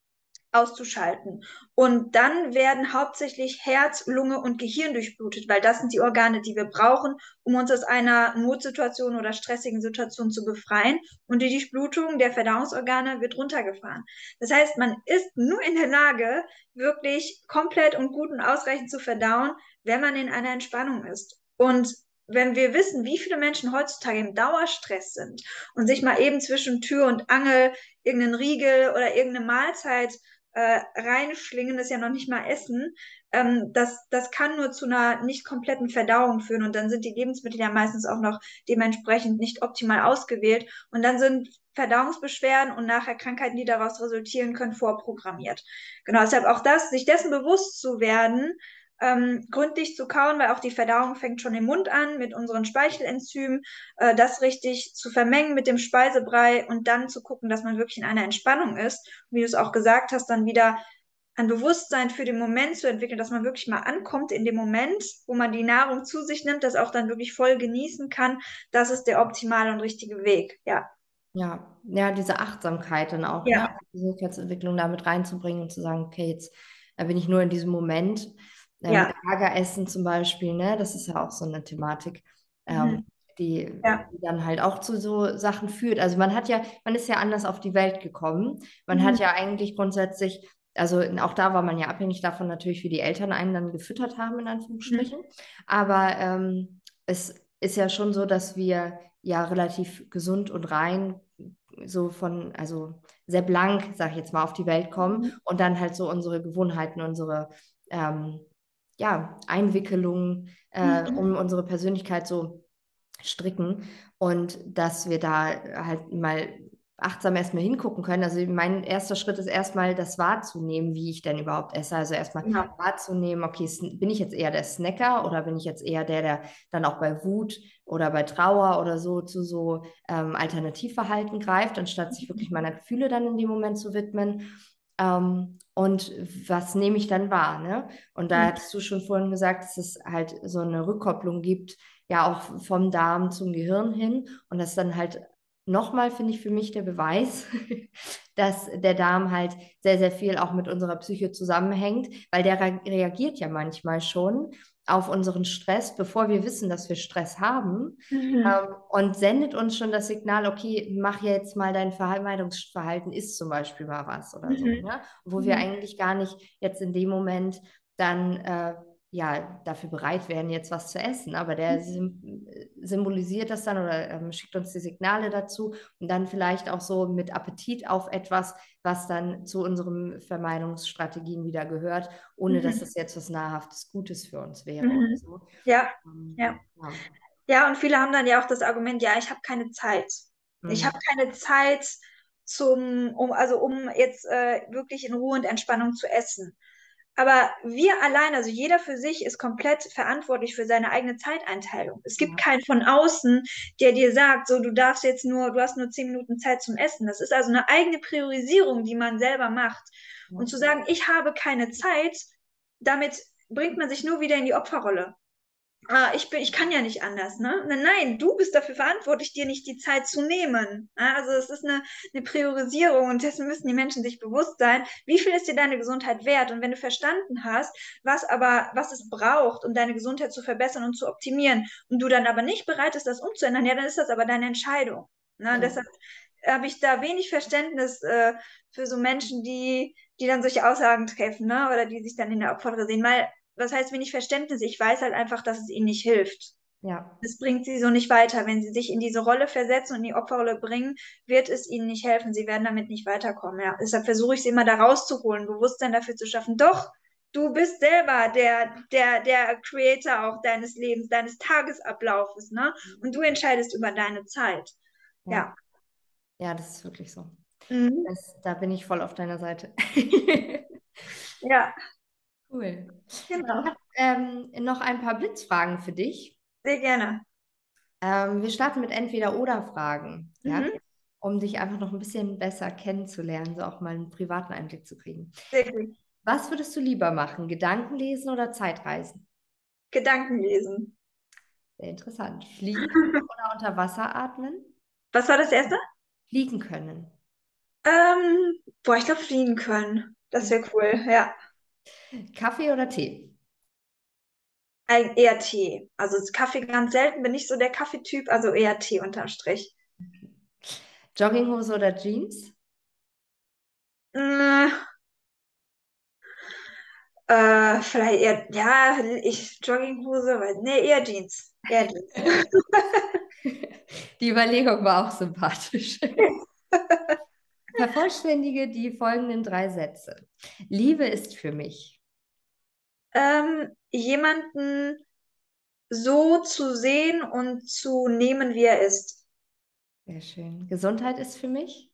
auszuschalten. Und dann werden hauptsächlich Herz, Lunge und Gehirn durchblutet, weil das sind die Organe, die wir brauchen, um uns aus einer Notsituation oder stressigen Situation zu befreien. Und die Durchblutung der Verdauungsorgane wird runtergefahren. Das heißt, man ist nur in der Lage, wirklich komplett und gut und ausreichend zu verdauen, wenn man in einer Entspannung ist. Und wenn wir wissen, wie viele Menschen heutzutage im Dauerstress sind und sich mal eben zwischen Tür und Angel irgendeinen Riegel oder irgendeine Mahlzeit äh, reinschlingen, ist ja noch nicht mal Essen, ähm, das, das kann nur zu einer nicht kompletten Verdauung führen und dann sind die Lebensmittel ja meistens auch noch dementsprechend nicht optimal ausgewählt und dann sind Verdauungsbeschwerden und nachher Krankheiten, die daraus resultieren können, vorprogrammiert. Genau, deshalb auch das, sich dessen bewusst zu werden, ähm, gründlich zu kauen, weil auch die Verdauung fängt schon im Mund an mit unseren Speichelenzymen, äh, das richtig zu vermengen mit dem Speisebrei und dann zu gucken, dass man wirklich in einer Entspannung ist. Und wie du es auch gesagt hast, dann wieder ein Bewusstsein für den Moment zu entwickeln, dass man wirklich mal ankommt in dem Moment, wo man die Nahrung zu sich nimmt, das auch dann wirklich voll genießen kann. Das ist der optimale und richtige Weg, ja. Ja, ja, diese Achtsamkeit dann auch, ja. ne? die Persönlichkeitsentwicklung damit reinzubringen und zu sagen, okay, jetzt da bin ich nur in diesem Moment. Ähm, ja. Lageressen zum Beispiel, ne? Das ist ja auch so eine Thematik, ähm, mhm. die, ja. die, dann halt auch zu so Sachen führt. Also man hat ja, man ist ja anders auf die Welt gekommen. Man mhm. hat ja eigentlich grundsätzlich, also auch da war man ja abhängig davon natürlich, wie die Eltern einen dann gefüttert haben, in Anführungsstrichen. Mhm. Aber ähm, es ist ja schon so, dass wir ja relativ gesund und rein so von, also sehr blank, sag ich jetzt mal, auf die Welt kommen mhm. und dann halt so unsere Gewohnheiten, unsere ähm, ja, Einwickelungen, äh, mhm. um unsere Persönlichkeit so stricken und dass wir da halt mal achtsam erstmal hingucken können. Also mein erster Schritt ist erstmal das wahrzunehmen, wie ich denn überhaupt esse. Also erstmal ja. wahrzunehmen, okay, bin ich jetzt eher der Snacker oder bin ich jetzt eher der, der dann auch bei Wut oder bei Trauer oder so zu so ähm, Alternativverhalten greift, anstatt sich wirklich meiner Gefühle dann in dem Moment zu widmen. Ähm, und was nehme ich dann wahr? Ne? Und da mhm. hattest du schon vorhin gesagt, dass es halt so eine Rückkopplung gibt, ja auch vom Darm zum Gehirn hin. Und das dann halt nochmal, finde ich, für mich der Beweis, [laughs] dass der Darm halt sehr, sehr viel auch mit unserer Psyche zusammenhängt, weil der reagiert ja manchmal schon auf unseren Stress, bevor wir wissen, dass wir Stress haben mhm. ähm, und sendet uns schon das Signal, okay, mach jetzt mal dein Vermeidungsverhalten, ist zum Beispiel mal was oder mhm. so, ne? wo mhm. wir eigentlich gar nicht jetzt in dem Moment dann äh, ja, dafür bereit wären, jetzt was zu essen. Aber der mhm. symbolisiert das dann oder ähm, schickt uns die Signale dazu und dann vielleicht auch so mit Appetit auf etwas, was dann zu unseren Vermeidungsstrategien wieder gehört, ohne mhm. dass das jetzt was nahrhaftes Gutes für uns wäre. Mhm. So. Ja, ähm, ja. ja. Ja, und viele haben dann ja auch das Argument, ja, ich habe keine Zeit. Ich mhm. habe keine Zeit zum, um, also um jetzt äh, wirklich in Ruhe und Entspannung zu essen. Aber wir allein, also jeder für sich, ist komplett verantwortlich für seine eigene Zeiteinteilung. Es gibt ja. keinen von außen, der dir sagt, so, du darfst jetzt nur, du hast nur zehn Minuten Zeit zum Essen. Das ist also eine eigene Priorisierung, die man selber macht. Ja. Und zu sagen, ich habe keine Zeit, damit bringt man sich nur wieder in die Opferrolle ah, ich, bin, ich kann ja nicht anders. Ne? Nein, du bist dafür verantwortlich, dir nicht die Zeit zu nehmen. Also es ist eine, eine Priorisierung und dessen müssen die Menschen sich bewusst sein, wie viel ist dir deine Gesundheit wert? Und wenn du verstanden hast, was aber, was es braucht, um deine Gesundheit zu verbessern und zu optimieren, und du dann aber nicht bereit bist, das umzuändern, ja, dann ist das aber deine Entscheidung. Ne? Ja. Deshalb habe ich da wenig Verständnis äh, für so Menschen, die, die dann solche Aussagen treffen, ne? Oder die sich dann in der Opferrolle sehen, weil was heißt wenig Verständnis? Ich weiß halt einfach, dass es ihnen nicht hilft. Ja. Das bringt sie so nicht weiter. Wenn sie sich in diese Rolle versetzen und in die Opferrolle bringen, wird es ihnen nicht helfen. Sie werden damit nicht weiterkommen. Ja. Deshalb versuche ich sie immer da rauszuholen, Bewusstsein dafür zu schaffen. Doch, du bist selber der, der, der Creator auch deines Lebens, deines Tagesablaufes, ne? Und du entscheidest über deine Zeit. Ja. Ja, ja das ist wirklich so. Mhm. Das, da bin ich voll auf deiner Seite. ja. [laughs] Cool. Genau. Ich habe ähm, noch ein paar Blitzfragen für dich. Sehr gerne. Ähm, wir starten mit Entweder-Oder-Fragen, mhm. ja, um dich einfach noch ein bisschen besser kennenzulernen, so auch mal einen privaten Einblick zu kriegen. Sehr gut. Was würdest du lieber machen, Gedanken lesen oder Zeitreisen? Gedanken lesen. Sehr interessant. Fliegen [laughs] oder unter Wasser atmen? Was war das erste? Fliegen können. Ähm, boah, ich glaube fliegen können. Das wäre cool, ja. Kaffee oder Tee? Ein, eher Tee. Also Kaffee ganz selten, bin ich so der Kaffeetyp, also eher Tee unterm Strich. Okay. Jogginghose oder Jeans? Äh, Äh, vielleicht eher, ja, ich Jogginghose, weil, nee, eher Jeans. Eher Jeans. [laughs] Die Überlegung war auch sympathisch. [laughs] Vervollständige die folgenden drei Sätze. Liebe ist für mich. Ähm, jemanden so zu sehen und zu nehmen, wie er ist. Sehr schön. Gesundheit ist für mich.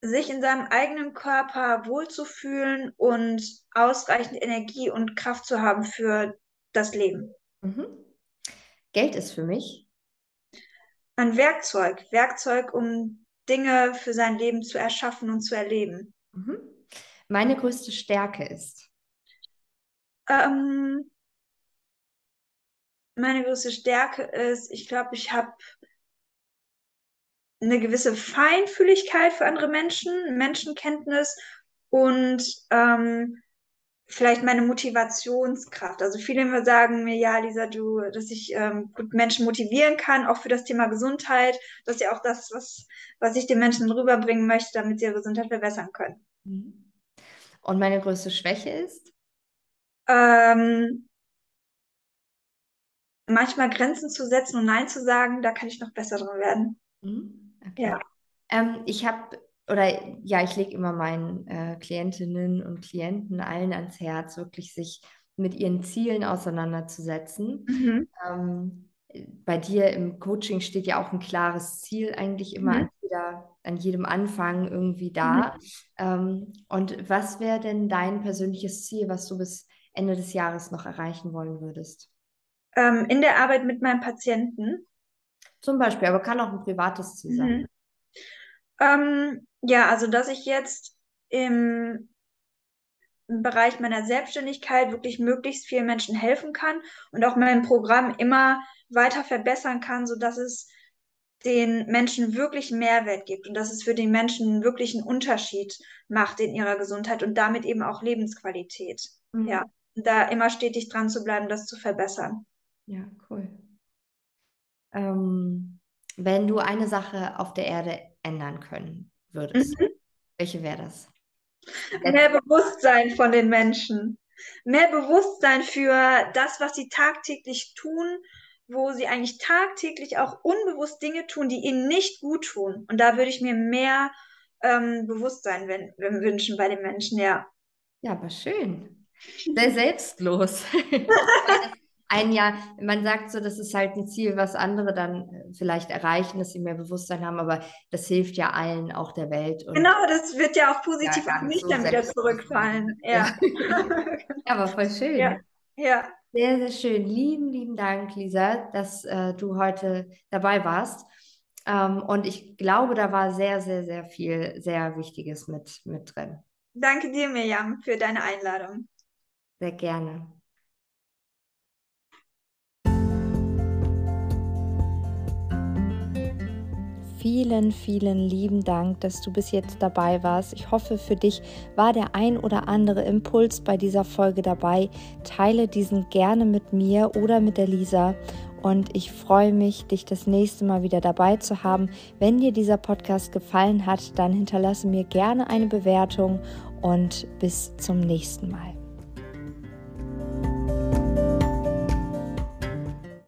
Sich in seinem eigenen Körper wohlzufühlen und ausreichend Energie und Kraft zu haben für das Leben. Mhm. Geld ist für mich. Ein Werkzeug. Werkzeug, um Dinge für sein Leben zu erschaffen und zu erleben. Mhm. Meine größte Stärke ist. Ähm, meine größte Stärke ist, ich glaube, ich habe eine gewisse Feinfühligkeit für andere Menschen, Menschenkenntnis und ähm, vielleicht meine Motivationskraft. Also viele sagen mir, ja, Lisa, du, dass ich ähm, gut Menschen motivieren kann, auch für das Thema Gesundheit. Das ist ja auch das, was, was ich den Menschen rüberbringen möchte, damit sie ihre Gesundheit verbessern können. Mhm. Und meine größte Schwäche ist? Ähm, manchmal Grenzen zu setzen und Nein zu sagen, da kann ich noch besser drin werden. Mhm. Okay. Ja. Ähm, ich habe, oder ja, ich lege immer meinen äh, Klientinnen und Klienten allen ans Herz, wirklich sich mit ihren Zielen auseinanderzusetzen. Mhm. Ähm, bei dir im Coaching steht ja auch ein klares Ziel eigentlich immer mhm. an, jeder, an, jedem Anfang irgendwie da. Mhm. Ähm, und was wäre denn dein persönliches Ziel, was du bis Ende des Jahres noch erreichen wollen würdest? Ähm, in der Arbeit mit meinem Patienten. Zum Beispiel, aber kann auch ein privates Ziel sein. Mhm. Ähm, ja, also dass ich jetzt im, im Bereich meiner Selbstständigkeit wirklich möglichst vielen Menschen helfen kann und auch mein Programm immer weiter verbessern kann, sodass es den Menschen wirklich Mehrwert gibt und dass es für den Menschen wirklich einen Unterschied macht in ihrer Gesundheit und damit eben auch Lebensqualität. Mhm. Ja, da immer stetig dran zu bleiben, das zu verbessern. Ja, cool. Ähm, wenn du eine Sache auf der Erde ändern können würdest, mhm. welche wäre das? Mehr Bewusstsein von den Menschen. Mehr Bewusstsein für das, was sie tagtäglich tun, wo sie eigentlich tagtäglich auch unbewusst Dinge tun, die ihnen nicht gut tun. Und da würde ich mir mehr ähm, Bewusstsein wünschen bei den Menschen, ja. Ja, aber schön. Sehr selbstlos. [laughs] ein Jahr, man sagt so, das ist halt ein Ziel, was andere dann äh, vielleicht erreichen, dass sie mehr Bewusstsein haben, aber das hilft ja allen, auch der Welt. Genau, das wird ja auch positiv ja, auf mich so dann wieder zurückfallen. Ja. ja, aber voll schön. Ja. ja. Sehr, sehr schön. Lieben, lieben Dank, Lisa, dass äh, du heute dabei warst. Ähm, und ich glaube, da war sehr, sehr, sehr viel sehr Wichtiges mit, mit drin. Danke dir, Mirjam, für deine Einladung. Sehr gerne. vielen, vielen lieben Dank, dass du bis jetzt dabei warst. Ich hoffe, für dich war der ein oder andere Impuls bei dieser Folge dabei. Teile diesen gerne mit mir oder mit der Lisa. Und ich freue mich, dich das nächste Mal wieder dabei zu haben. Wenn dir dieser Podcast gefallen hat, dann hinterlasse mir gerne eine Bewertung und bis zum nächsten Mal.